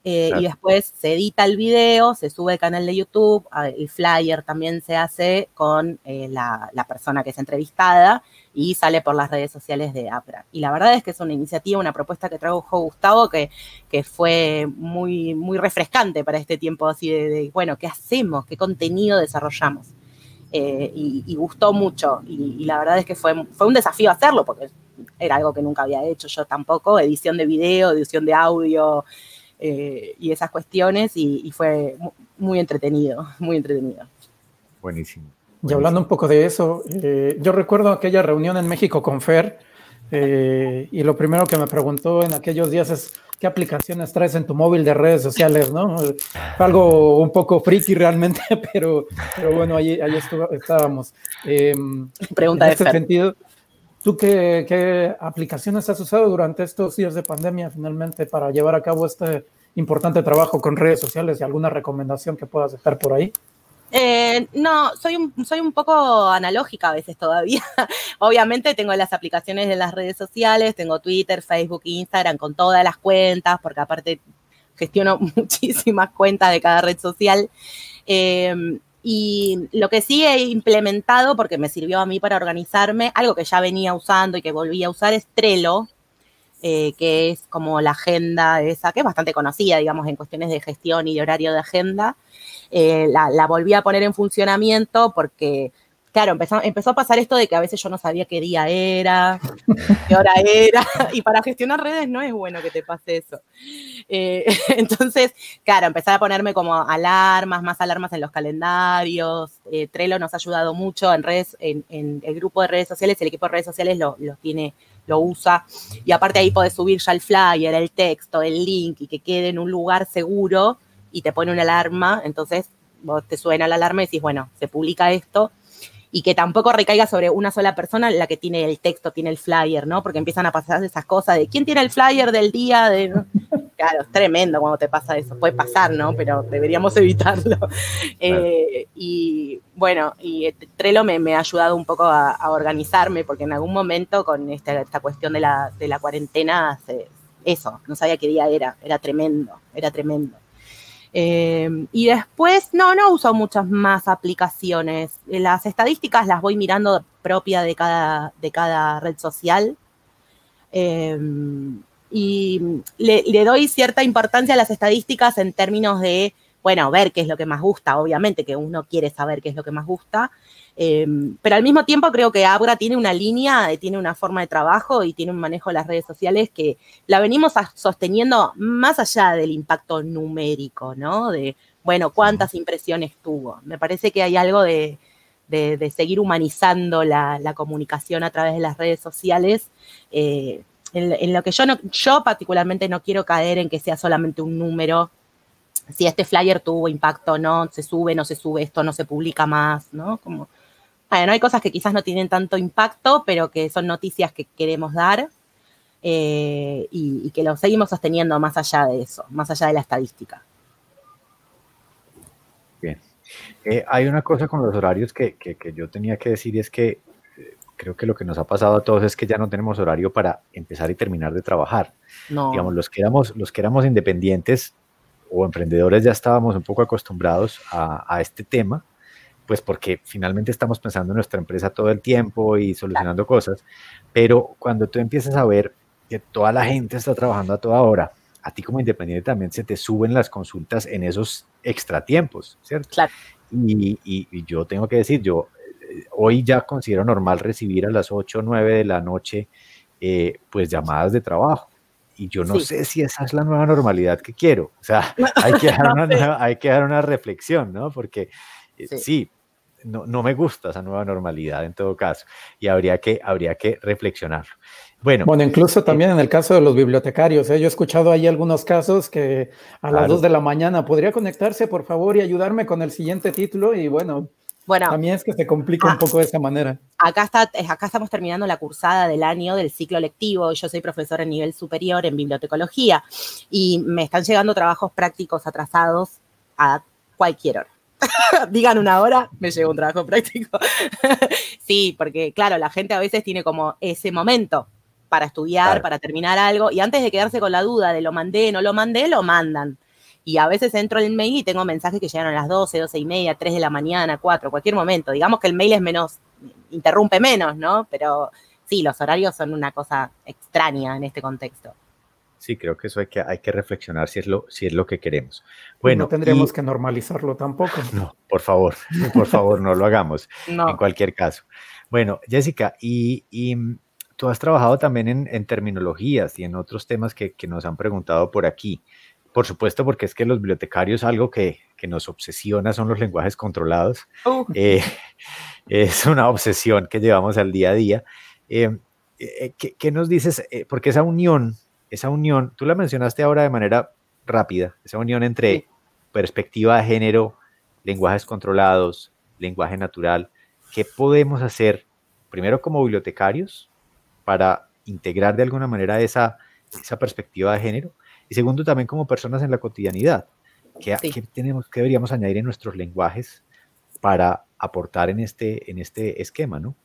Eh, y después se edita el video, se sube al canal de YouTube, el flyer también se hace con eh, la, persona que es entrevistada y sale por las redes sociales de APRA. Y la verdad es que es una iniciativa, una propuesta que trajo Gustavo que, que fue muy, muy refrescante para este tiempo así de, bueno, ¿qué hacemos? ¿Qué contenido desarrollamos? Eh, y, gustó mucho. Y, la verdad es que fue, fue un desafío hacerlo, porque era algo que nunca había hecho yo tampoco, edición de video, edición de audio, eh, y esas cuestiones y, fue muy entretenido, muy entretenido. Buenísimo. Y hablando un poco de eso, eh, yo recuerdo aquella reunión en México con Fer eh, y lo primero que me preguntó en aquellos días es qué aplicaciones traes en tu móvil de redes sociales, ¿no? Fue algo un poco friki realmente, pero, pero bueno, ahí, ahí estábamos. Pregunta en de este sentido, ¿Tú qué, aplicaciones has usado durante estos días de pandemia finalmente para llevar a cabo este importante trabajo con redes sociales y alguna recomendación que puedas dejar por ahí? Eh, no, soy un, soy un poco analógica a veces todavía. Obviamente tengo las aplicaciones de las redes sociales, tengo Twitter, Facebook, Instagram con todas las cuentas, porque aparte gestiono muchísimas cuentas de cada red social. Eh, y lo que sí he implementado, porque me sirvió a mí para organizarme, algo que ya venía usando y que volví a usar es Trello, eh, que es como la agenda esa, que es bastante conocida, digamos, en cuestiones de gestión y de horario de agenda. Eh, la, la, volví a poner en funcionamiento porque claro, empezó, empezó a pasar esto de que a veces yo no sabía qué día era, qué hora era, y para gestionar redes no es bueno que te pase eso. Eh, entonces, claro, empecé a ponerme como alarmas, más alarmas en los calendarios. Eh, Trello nos ha ayudado mucho en redes, en, el grupo de redes sociales, el equipo de redes sociales lo, tiene, lo usa, y aparte ahí podés subir ya el flyer, el texto, el link, y que quede en un lugar seguro, y te pone una alarma, entonces vos te suena la alarma y decís, bueno, se publica esto, y que tampoco recaiga sobre una sola persona la que tiene el texto, tiene el flyer, ¿no? Porque empiezan a pasar esas cosas de quién tiene el flyer del día de... Claro, es tremendo cuando te pasa eso. Puede pasar, ¿no? Pero deberíamos evitarlo. Eh, y bueno, y Trello me, ha ayudado un poco a, organizarme, porque en algún momento con esta, esta cuestión de la, de la cuarentena, eso, no sabía qué día era, era tremendo, era tremendo. Em, y después, no, no uso muchas más aplicaciones. Las estadísticas las voy mirando propia de cada, de cada red social. Em, y le, le, doy cierta importancia a las estadísticas en términos de, bueno, ver qué es lo que más gusta, obviamente que uno quiere saber qué es lo que más gusta, Em, pero al mismo tiempo creo que Abra tiene una línea, tiene una forma de trabajo y tiene un manejo de las redes sociales que la venimos sosteniendo más allá del impacto numérico, ¿no? De, bueno, cuántas impresiones tuvo. Me parece que hay algo de, seguir humanizando la, comunicación a través de las redes sociales. Eh, en, lo que yo, no, particularmente no quiero caer en que sea solamente un número si este flyer tuvo impacto o no, se sube, no se sube, esto no se publica más, ¿no? Como bueno, hay cosas que quizás no tienen tanto impacto, pero que son noticias que queremos dar eh, y, que lo seguimos sosteniendo más allá de eso, más allá de la estadística. Bien. Eh, hay una cosa con los horarios que, yo tenía que decir y es que eh, creo que lo que nos ha pasado a todos es que ya no tenemos horario para empezar y terminar de trabajar. No. Digamos, los que éramos, los que éramos independientes o emprendedores ya estábamos un poco acostumbrados a, a este tema pues porque finalmente estamos pensando en nuestra empresa todo el tiempo y solucionando cosas, pero cuando tú empiezas a ver que toda la gente está trabajando a toda hora, a ti como independiente también se te suben las consultas en esos extratiempos, ¿cierto? Claro. Y, y, yo tengo que decir, yo eh, hoy ya considero normal recibir a las 8 o 9 de la noche eh, pues llamadas de trabajo. Y yo no sé si esa es la nueva normalidad que quiero. O sea, hay que dar, una, hay que dar una reflexión, ¿no? Porque eh, sí no, no, me gusta esa nueva normalidad en todo caso y habría que, habría que reflexionarlo. Bueno, bueno, incluso eh, también en el caso de los bibliotecarios, ¿eh? yo he escuchado ahí algunos casos que a las 2 de la mañana podría conectarse, por favor, y ayudarme con el siguiente título y bueno, bueno, también es que se complica un ah, poco de esa manera. Acá, está, acá estamos terminando la cursada del año del ciclo lectivo. Yo soy profesora en nivel superior en bibliotecología y me están llegando trabajos prácticos atrasados a cualquier hora. digan una hora, me llega un trabajo práctico. sí, porque claro, la gente a veces tiene como ese momento para estudiar, para terminar algo, y antes de quedarse con la duda de lo mandé, no lo mandé, lo mandan. y a veces entro en el mail y tengo mensajes que llegan a las 12, 12 y media, 3 de la mañana, 4, cualquier momento. Digamos que el mail es menos, interrumpe menos, ¿no? Pero sí, los horarios son una cosa extraña en este contexto. Sí, creo que eso hay que, hay que reflexionar si es lo, si es lo que queremos. Bueno, no tendríamos que normalizarlo tampoco. No, por favor, por favor, no lo hagamos en cualquier caso. Bueno, Jessica, y, tú has trabajado también en, terminologías y en otros temas que, que, nos han preguntado por aquí. Por supuesto, porque es que los bibliotecarios algo que, nos obsesiona son los lenguajes controlados. Uh. Eh, es una obsesión que llevamos al día a día. Eh, eh, ¿qué, nos dices? porque esa unión, esa unión, tú la mencionaste ahora de manera rápida, esa unión entre perspectiva de género, lenguajes controlados, lenguaje natural, ¿qué podemos hacer primero como bibliotecarios para integrar de alguna manera esa, esa perspectiva de género? Y segundo, también como personas en la cotidianidad. ¿Qué, tenemos, qué deberíamos añadir en nuestros lenguajes para aportar en este, en este esquema, no?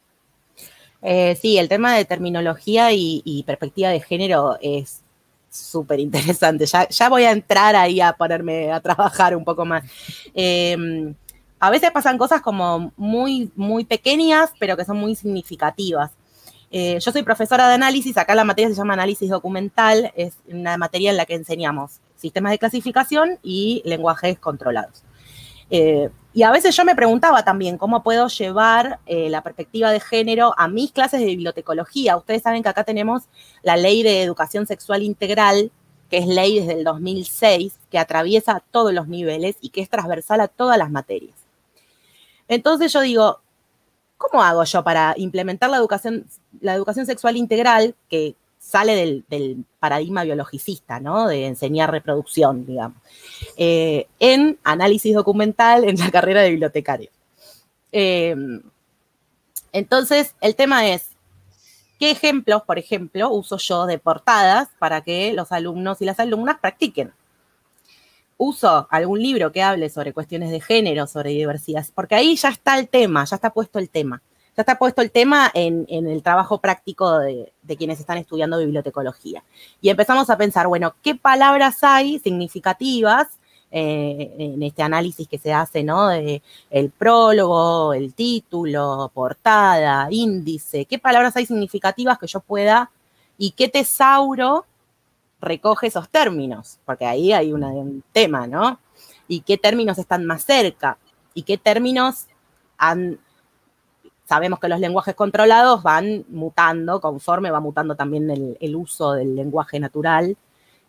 Eh, sí, el tema de terminología y, perspectiva de género es súper interesante. Ya, voy a entrar ahí a ponerme a trabajar un poco más. Em, a veces pasan cosas como muy, muy pequeñas, pero que son muy significativas. Eh, yo soy profesora de análisis, acá la materia se llama análisis documental, es una materia en la que enseñamos sistemas de clasificación y lenguajes controlados. Eh, y a veces yo me preguntaba también cómo puedo llevar eh, la perspectiva de género a mis clases de bibliotecología. Ustedes saben que acá tenemos la ley de educación sexual integral, que es ley desde el 2006, que atraviesa todos los niveles y que es transversal a todas las materias. Entonces yo digo, ¿cómo hago yo para implementar la educación, la educación sexual integral que sale del, paradigma biologicista, ¿no? De enseñar reproducción, digamos, eh, en análisis documental en la carrera de bibliotecario. Em, entonces, el tema es, ¿qué ejemplos, por ejemplo, uso yo de portadas para que los alumnos y las alumnas practiquen? uso algún libro que hable sobre cuestiones de género, sobre diversidad, porque ahí ya está el tema, ya está puesto el tema. Ya está puesto el tema en, el trabajo práctico de, quienes están estudiando bibliotecología. Y empezamos a pensar, bueno, ¿qué palabras hay significativas eh, en este análisis que se hace, ¿no? De el prólogo, el título, portada, índice, ¿qué palabras hay significativas que yo pueda y qué tesauro recoge esos términos, porque ahí hay un tema, ¿no? Y qué términos están más cerca y qué términos han... Sabemos que los lenguajes controlados van mutando, conforme va mutando también el, el uso del lenguaje natural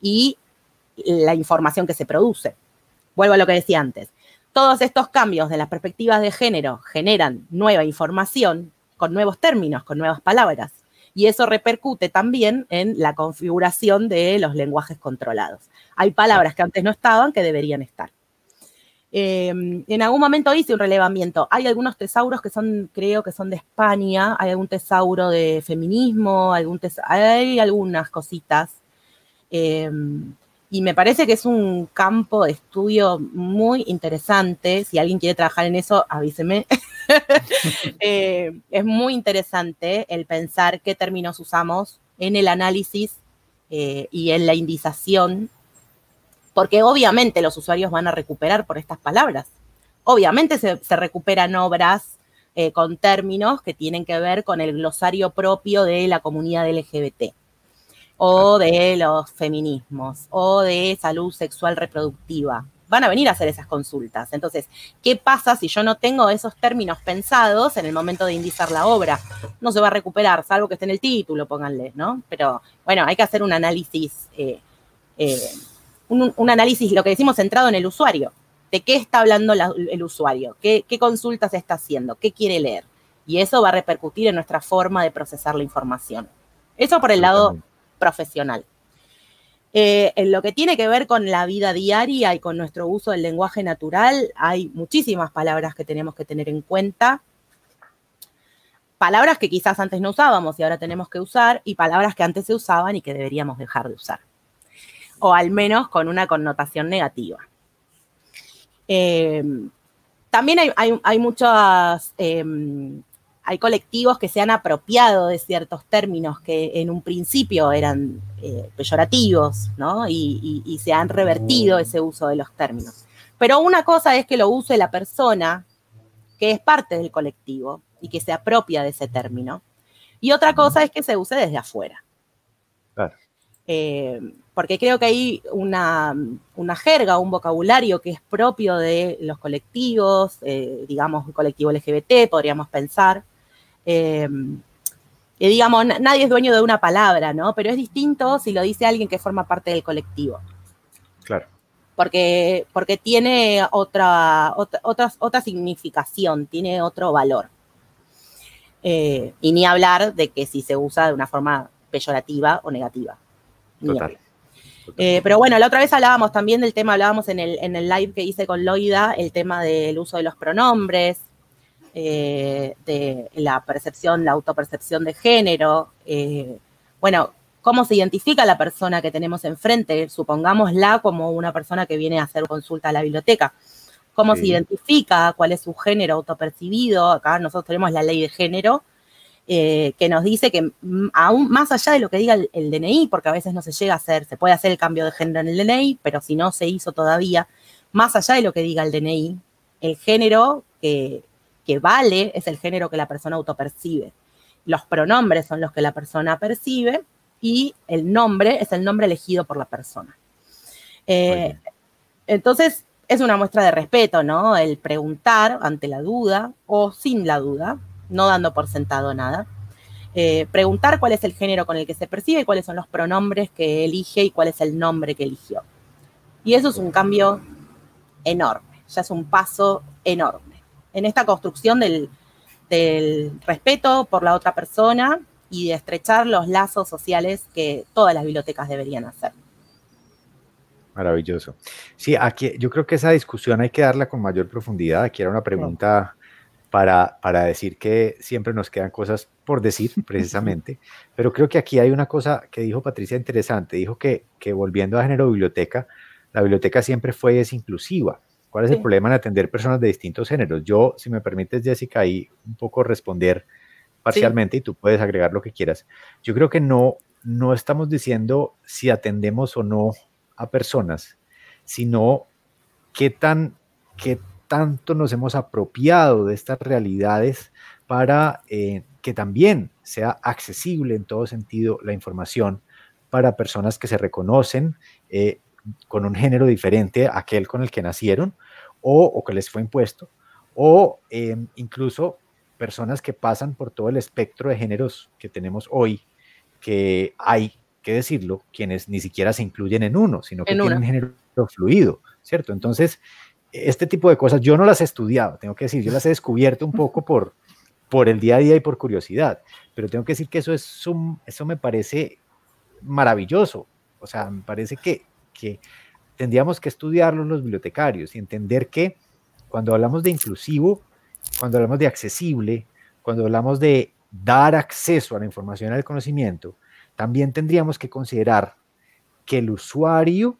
y la información que se produce. Vuelvo a lo que decía antes. Todos estos cambios de las perspectivas de género generan nueva información con nuevos términos, con nuevas palabras y eso repercute también en la configuración de los lenguajes controlados. Hay palabras que antes no estaban que deberían estar. Em, en algún momento hice un relevamiento. Hay algunos tesauros que son, creo que son de España, hay algún tesauro de feminismo, hay algunas cositas. Em, y me parece que es un campo de estudio muy interesante. Si alguien quiere trabajar en eso, avíseme. Eh, es muy interesante el pensar qué términos usamos en el análisis eh, y en la indización, porque obviamente los usuarios van a recuperar por estas palabras. Obviamente se, recuperan obras eh, con términos que tienen que ver con el glosario propio de la comunidad LGBT o de los feminismos o de salud sexual reproductiva. Van a venir a hacer esas consultas. Entonces, ¿qué pasa si yo no tengo esos términos pensados en el momento de indizar la obra? No se va a recuperar, salvo que esté en el título, pónganle, ¿no? Pero bueno, hay que hacer un análisis, eh, eh, un, análisis, lo que decimos, centrado en el usuario. ¿De qué está hablando el usuario? ¿Qué, ¿Qué consultas está haciendo? ¿Qué quiere leer? Y eso va a repercutir en nuestra forma de procesar la información. Eso por el lado profesional. Eh, en lo que tiene que ver con la vida diaria y con nuestro uso del lenguaje natural, hay muchísimas palabras que tenemos que tener en cuenta. Palabras que quizás antes no usábamos y ahora tenemos que usar, y palabras que antes se usaban y que deberíamos dejar de usar. O al menos con una connotación negativa. Eh, también hay, muchas, eh, hay colectivos que se han apropiado de ciertos términos que en un principio eran eh, peyorativos, ¿no? Y, se han revertido ese uso de los términos. Pero una cosa es que lo use la persona que es parte del colectivo y que se apropia de ese término. Y otra cosa es que se use desde afuera. Claro. Eh, porque creo que hay una, jerga, un vocabulario que es propio de los colectivos, eh, digamos, colectivo LGBT, podríamos pensar. Eh, y digamos, nadie es dueño de una palabra, ¿no? Pero es distinto si lo dice alguien que forma parte del colectivo. Claro. Porque, porque tiene otra, otra, otra, significación, tiene otro valor. y ni hablar de que si se usa de una forma peyorativa o negativa. Total. Eh, pero bueno, la otra vez hablábamos también del tema, hablábamos en el, en el live que hice con Loida, el tema del uso de los pronombres, eh, de la percepción, la autopercepción de género. Eh, bueno, cómo se identifica la persona que tenemos enfrente, supongámosla como una persona que viene a hacer consulta a la biblioteca. ¿Cómo se identifica? ¿Cuál es su género autopercibido? Acá nosotros tenemos la ley de género, eh, que nos dice que aún más allá de lo que diga el, DNI, porque a veces no se llega a hacer, se puede hacer el cambio de género en el DNI, pero si no se hizo todavía, más allá de lo que diga el DNI, el género que, vale es el género que la persona autopercibe. Los pronombres son los que la persona percibe y el nombre es el nombre elegido por la persona. Eh, entonces, es una muestra de respeto, ¿no? El preguntar ante la duda o sin la duda, no dando por sentado nada. Eh, preguntar cuál es el género con el que se percibe, cuáles son los pronombres que elige y cuál es el nombre que eligió. Y eso es un cambio enorme, ya es un paso enorme en esta construcción del, respeto por la otra persona y de estrechar los lazos sociales que todas las bibliotecas deberían hacer. Maravilloso. Sí, aquí yo creo que esa discusión hay que darla con mayor profundidad. Aquí era una pregunta para, decir que siempre nos quedan cosas por decir, precisamente. Pero creo que aquí hay una cosa que dijo Patricia interesante. Dijo que, que volviendo a género biblioteca, la biblioteca siempre fue desinclusiva. ¿Cuál es el problema en atender personas de distintos géneros? Yo, si me permites, Jessica, ahí un poco responder parcialmente y tú puedes agregar lo que quieras. Yo creo que no, no estamos diciendo si atendemos o no a personas, sino qué tan, qué tanto nos hemos apropiado de estas realidades para eh, que también sea accesible en todo sentido la información para personas que se reconocen eh, con un género diferente a aquel con el que nacieron o, que les fue impuesto, o em, incluso personas que pasan por todo el espectro de géneros que tenemos hoy, que hay que decirlo, quienes ni siquiera se incluyen en uno, sino que tienen un género fluido, ¿cierto? Entonces, este tipo de cosas yo no las he estudiado, tengo que decir, yo las he descubierto un poco por, por el día a día y por curiosidad, pero tengo que decir que eso, es eso me parece maravilloso, o sea, me parece que, que tendríamos que estudiarlo los bibliotecarios y entender que cuando hablamos de inclusivo, cuando hablamos de accesible, cuando hablamos de dar acceso a la información al conocimiento, también tendríamos que considerar que el usuario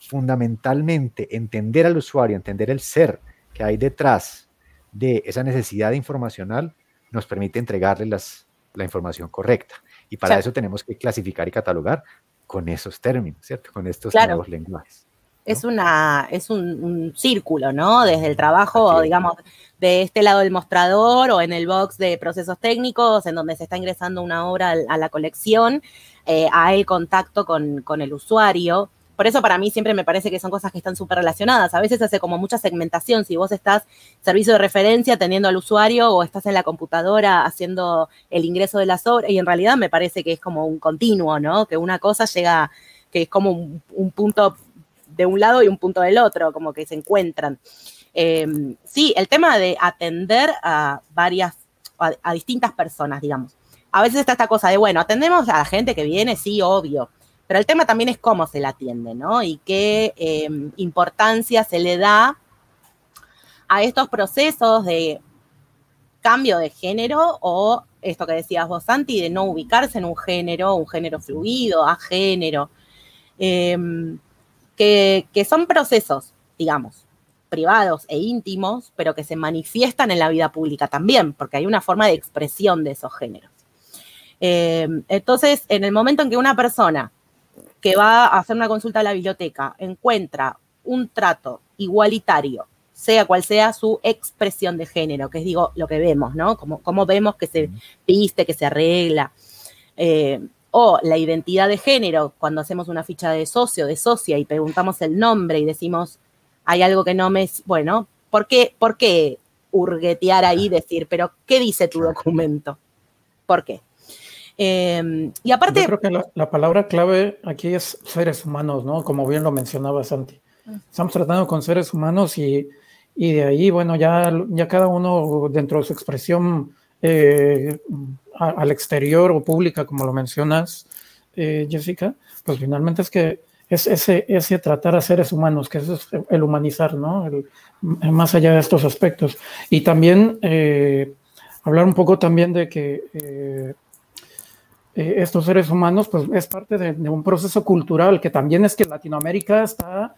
fundamentalmente entender al usuario, entender el ser que hay detrás de esa necesidad informacional, nos permite entregarle las, la información correcta. Y para eso tenemos que clasificar y catalogar con esos términos, ¿cierto? Con estos nuevos lenguajes. Es, una, es un, círculo, ¿no? Desde el trabajo, digamos, de este lado del mostrador o en el box de procesos técnicos, en donde se está ingresando una obra a la colección, eh, a el contacto con, con el usuario por eso para mí siempre me parece que son cosas que están súper relacionadas. A veces hace como mucha segmentación. Si vos estás servicio de referencia atendiendo al usuario o estás en la computadora haciendo el ingreso de las obras, y en realidad me parece que es como un continuo, ¿no? Que una cosa llega, que es como un, punto de un lado y un punto del otro, como que se encuentran. Em, sí, el tema de atender a varias, a distintas personas, digamos. A veces está esta cosa de, bueno, atendemos a la gente que viene, sí, obvio pero el tema también es cómo se la atiende, ¿no? Y qué em, importancia se le da a estos procesos de cambio de género o esto que decías vos, Santi, de no ubicarse en un género, un género fluido, a género, em, que, son procesos, digamos. privados e íntimos, pero que se manifiestan en la vida pública también, porque hay una forma de expresión de esos géneros. Eh, entonces, en el momento en que una persona que va a hacer una consulta a la biblioteca encuentra un trato igualitario, sea cual sea su expresión de género, que es digo lo que vemos, ¿no? Como, vemos que se viste, que se arregla. Eh, o la identidad de género, cuando hacemos una ficha de socio, de socia y preguntamos el nombre y decimos, hay algo que no me... Bueno, ¿por qué, por qué hurguetear ahí y decir, pero ¿qué dice tu documento? ¿Por qué? Em, y aparte... Yo creo que la, palabra clave aquí es seres humanos, ¿no? Como bien lo mencionaba Santi. Estamos tratando con seres humanos y, y de ahí, bueno, ya, ya cada uno dentro de su expresión eh, al exterior o pública, como lo mencionas, eh, Jessica, pues finalmente es que es ese, ese tratar a seres humanos, que eso es el humanizar, ¿no? más allá de estos aspectos. Y también eh, hablar un poco también de que eh, estos seres humanos, pues es parte de, un proceso cultural que también es que Latinoamérica está,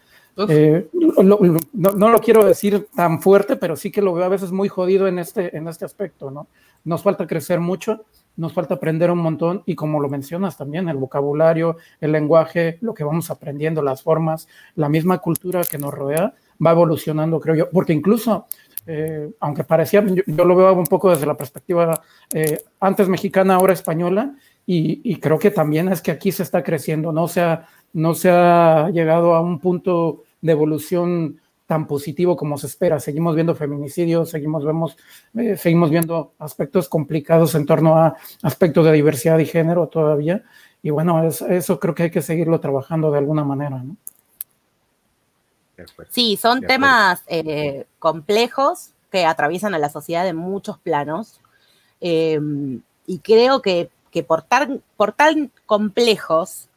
eh, no, lo quiero decir tan fuerte, pero sí que lo veo a veces muy jodido en este, en este aspecto, ¿no? Nos falta crecer mucho, nos falta aprender un montón y como lo mencionas también, el vocabulario, el lenguaje, lo que vamos aprendiendo, las formas, la misma cultura que nos rodea va evolucionando, creo yo, porque incluso... Eh, aunque parecía, yo, lo veo un poco desde la perspectiva antes mexicana, ahora española, y, creo que también es que aquí se está creciendo, no se, ha, no se ha llegado a un punto de evolución tan positivo como se espera. Seguimos viendo feminicidios, seguimos, vemos, eh, seguimos viendo aspectos complicados en torno a aspectos de diversidad y género todavía. Y bueno, eso creo que hay que seguirlo trabajando de alguna manera. ¿no? Sí, son temas eh, complejos que atraviesan a la sociedad de muchos planos. Eh, y creo que que por tan, por tan complejos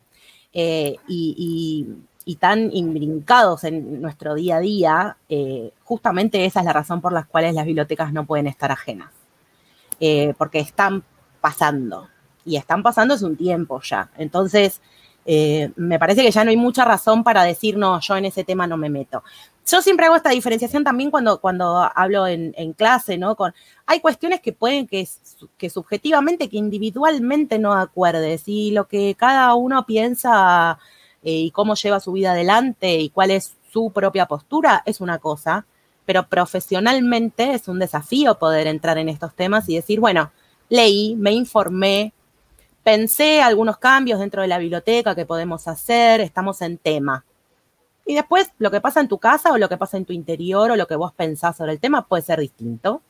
eh, y, tan imbrincados en nuestro día a día, eh, justamente esa es la razón por la cual las bibliotecas no pueden estar ajenas. Eh, porque están pasando. Y están pasando hace un tiempo ya. Entonces, me parece que ya no hay mucha razón para decir, no, yo en ese tema no me meto yo siempre hago esta diferenciación también cuando, cuando hablo en, clase, ¿no? Con, hay cuestiones que pueden que, que subjetivamente, que individualmente no acuerdes y lo que cada uno piensa eh, y cómo lleva su vida adelante y cuál es su propia postura es una cosa, pero profesionalmente es un desafío poder entrar en estos temas y decir, bueno, leí, me informé, pensé algunos cambios dentro de la biblioteca que podemos hacer, estamos en tema y después lo que pasa en tu casa o lo que pasa en tu interior o lo que vos pensás sobre el tema puede ser distinto.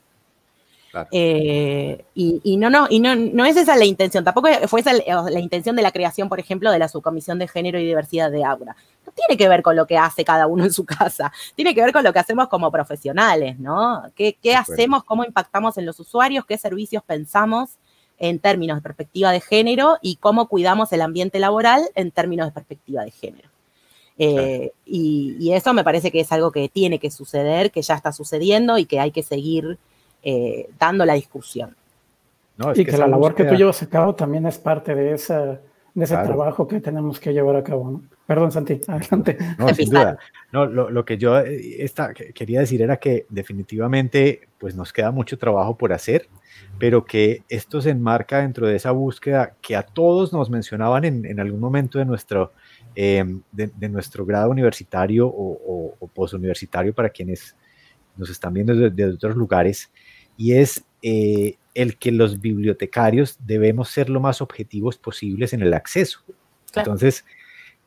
Eh, y, no, no, y no, no es esa la intención, tampoco fue esa la, intención de la creación, por ejemplo, de la subcomisión de género y diversidad de Aura. No tiene que ver con lo que hace cada uno en su casa, tiene que ver con lo que hacemos como profesionales, ¿no? ¿Qué, qué hacemos, cómo impactamos en los usuarios, qué servicios pensamos en términos de perspectiva de género y cómo cuidamos el ambiente laboral en términos de perspectiva de género. Eh, y, eso me parece que es algo que tiene que suceder, que ya está sucediendo y que hay que seguir eh, dando la discusión. y que, la labor que tú llevas a cabo también es parte de, esa, de ese trabajo que tenemos que llevar a cabo. Perdón, Santi, adelante. No, sin duda. No, lo, que yo eh, quería decir era que definitivamente pues nos queda mucho trabajo por hacer, pero que esto se enmarca dentro de esa búsqueda que a todos nos mencionaban en, en algún momento de nuestro Em, de, nuestro grado universitario o, o, posuniversitario para quienes nos están viendo desde, otros lugares, y es eh, el que los bibliotecarios debemos ser lo más objetivos posibles en el acceso. Entonces,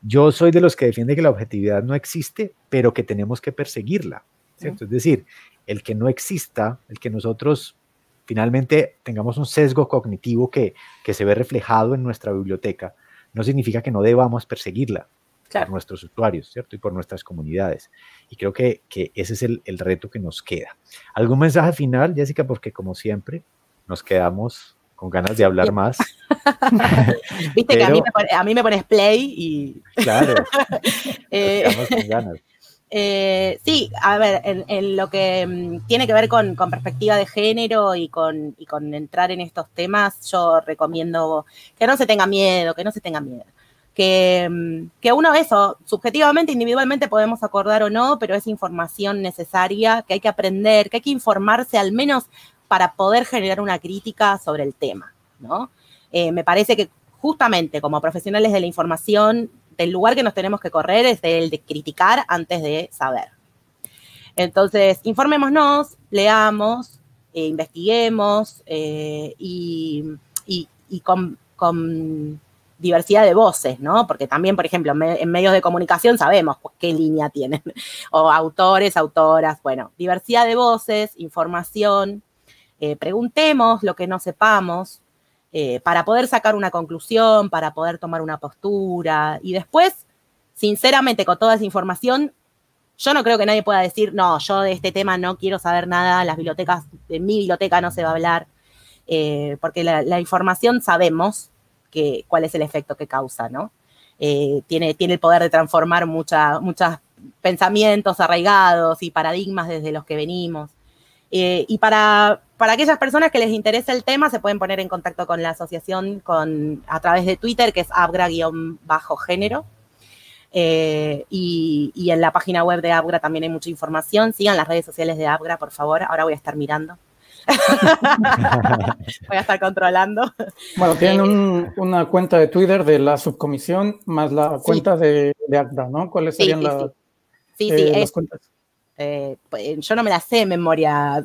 yo soy de los que defiende que la objetividad no existe, pero que tenemos que perseguirla. Es decir, el que no exista, el que nosotros finalmente tengamos un sesgo cognitivo que, que se ve reflejado en nuestra biblioteca, no significa que no debamos perseguirla por nuestros usuarios, ¿cierto? Y por nuestras comunidades. Y creo que, que ese es el, el, reto que nos queda. ¿Algún mensaje final, Jessica? Porque como siempre, nos quedamos con ganas de hablar más. Viste que a mí, me, a mí, me pones play y... Claro, eh, quedamos con ganas. Eh, sí, a ver, en, lo que mm, tiene que ver con, perspectiva de género y con, entrar en estos temas, yo recomiendo que no se tenga miedo, que no se tenga miedo, que, mm, que uno eso, subjetivamente, individualmente podemos acordar o no, pero es información necesaria, que hay que aprender, que hay que informarse al menos para poder generar una crítica sobre el tema, ¿no? Eh, me parece que justamente como profesionales de la información, el lugar que nos tenemos que correr es el de criticar antes de saber. Entonces, informémonos, leamos, eh, investiguemos eh, y, con, diversidad de voces, ¿no? Porque también, por ejemplo, en medios de comunicación sabemos pues, qué línea tienen, o autores, autoras, bueno, diversidad de voces, información, eh, preguntemos lo que no sepamos, para poder sacar una conclusión, para poder tomar una postura y después, sinceramente, con toda esa información, yo no creo que nadie pueda decir, no, yo de este tema no quiero saber nada, las bibliotecas, de mi biblioteca no se va a hablar, eh, porque la, información sabemos que, cuál es el efecto que causa, ¿no? Eh, tiene, tiene el poder de transformar muchos pensamientos arraigados y paradigmas desde los que venimos. Eh, y para, para aquellas personas que les interesa el tema, se pueden poner en contacto con la asociación con, a través de Twitter, que es abgra-género. Eh, y, en la página web de Abgra también hay mucha información. Sigan las redes sociales de Abgra, por favor. Ahora voy a estar mirando. voy a estar controlando. Bueno, tienen eh, una cuenta de Twitter de la subcomisión más la cuenta de, de, Abra, ¿no? ¿Cuáles serían sí, sí. las cuentas? Eh, pues, yo no me la sé en memoria.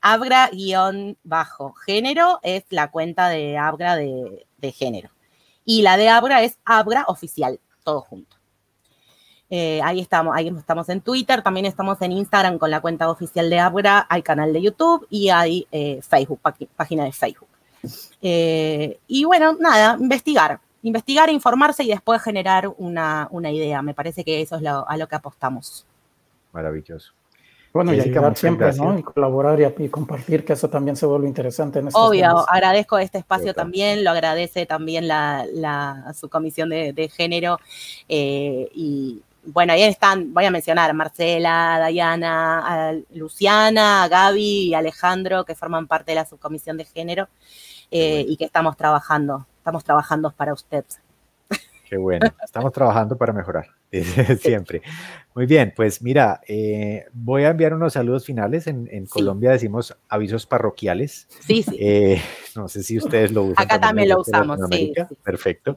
Abra-bajo género es la cuenta de Abra de género. Y la de Abra es Abra Oficial, todo junto. Eh, ahí estamos, ahí estamos en Twitter, también estamos en Instagram con la cuenta oficial de Abra, hay canal de YouTube y hay eh, Facebook, página de Facebook. Eh, y bueno, nada, investigar, investigar, informarse y después generar una, idea. Me parece que eso es a lo que apostamos. Maravilloso. Bueno, y hay que dar siempre, ¿no? Y colaborar y, compartir, que eso también se vuelve interesante en Obvio, agradezco este espacio también, lo agradece también la, la subcomisión de, de género. Eh, y bueno, ahí están, voy a mencionar a Marcela, a Dayana, a Luciana, a Gaby y Alejandro, que forman parte de la subcomisión de género eh, y que estamos trabajando, estamos trabajando para ustedes. Qué bueno, estamos trabajando para mejorar, siempre. Muy bien, pues mira, eh, voy a enviar unos saludos finales. En, Colombia decimos avisos parroquiales. Sí, sí. Eh, no sé si ustedes lo usan. Acá también, lo usamos, sí, Perfecto.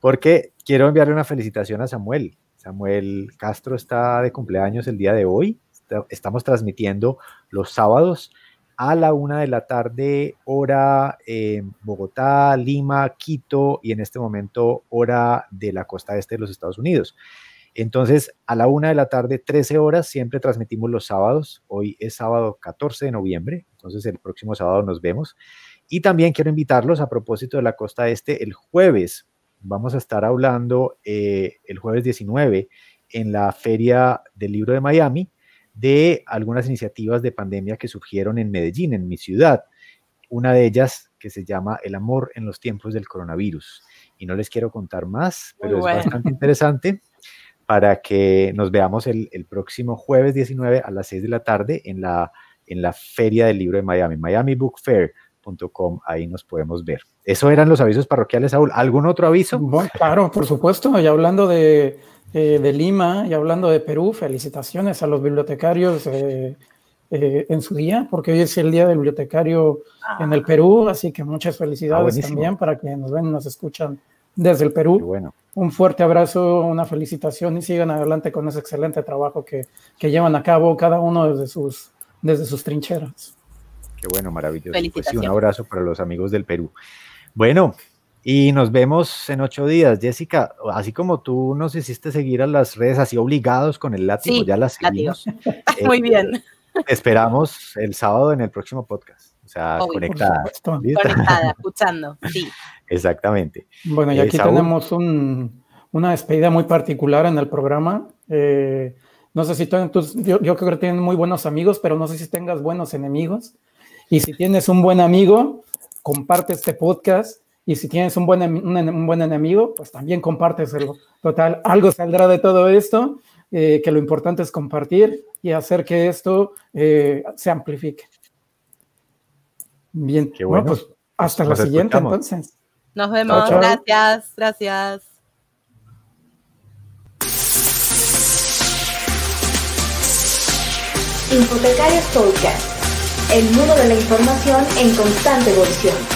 Porque quiero enviarle una felicitación a Samuel. Samuel Castro está de cumpleaños el día de hoy. Estamos transmitiendo los sábados a la una de la tarde, hora eh, Bogotá, Lima, Quito y en este momento hora de la costa este de los Estados Unidos. Entonces, a la una de la tarde, 13 horas, siempre transmitimos los sábados. Hoy es sábado 14 de noviembre, entonces el próximo sábado nos vemos. Y también quiero invitarlos a propósito de la costa este, el jueves. Vamos a estar hablando eh, el jueves 19 en la Feria del Libro de Miami de algunas iniciativas de pandemia que surgieron en Medellín, en mi ciudad. Una de ellas que se llama El amor en los tiempos del coronavirus. Y no les quiero contar más, pero es bastante interesante para que nos veamos el, próximo jueves 19 a las 6 de la tarde en la, en la Feria del Libro de Miami, miamibookfair.com, ahí nos podemos ver. Eso eran los avisos parroquiales, Saúl. ¿Algún otro aviso? Bueno, claro, por supuesto, y hablando de, eh, de Lima y hablando de Perú, felicitaciones a los bibliotecarios eh, eh, en su día, porque hoy es el Día del Bibliotecario en el Perú, así que muchas felicidades ah, también para quienes nos ven, nos escuchan desde el Perú. bueno. Un fuerte abrazo, una felicitación y sigan adelante con ese excelente trabajo que, que llevan a cabo cada uno desde sus, desde sus trincheras. Qué bueno, maravilloso. Pues un abrazo para los amigos del Perú. Bueno, y nos vemos en ocho días. Jessica, así como tú nos hiciste seguir a las redes así obligados con el látigo, ya las seguimos. Muy bien. Esperamos el sábado en el próximo podcast. O sea, conectada. Conectada, escuchando, sí. Exactamente. Bueno, y aquí eh, tenemos una despedida muy particular en el programa. Eh, no sé si tú, yo, yo, creo que tienes muy buenos amigos, pero no sé si tengas buenos enemigos. Y si tienes un buen amigo, comparte este podcast y si tienes un buen, un, buen enemigo, pues también compárteselo. Total, algo saldrá de todo esto, eh, que lo importante es compartir y hacer que esto eh, se amplifique. Bien, bueno. pues hasta la siguiente entonces. Nos vemos. Chao, chao. Gracias, gracias. Hipotecarios Podcast, el mundo de la información en constante evolución.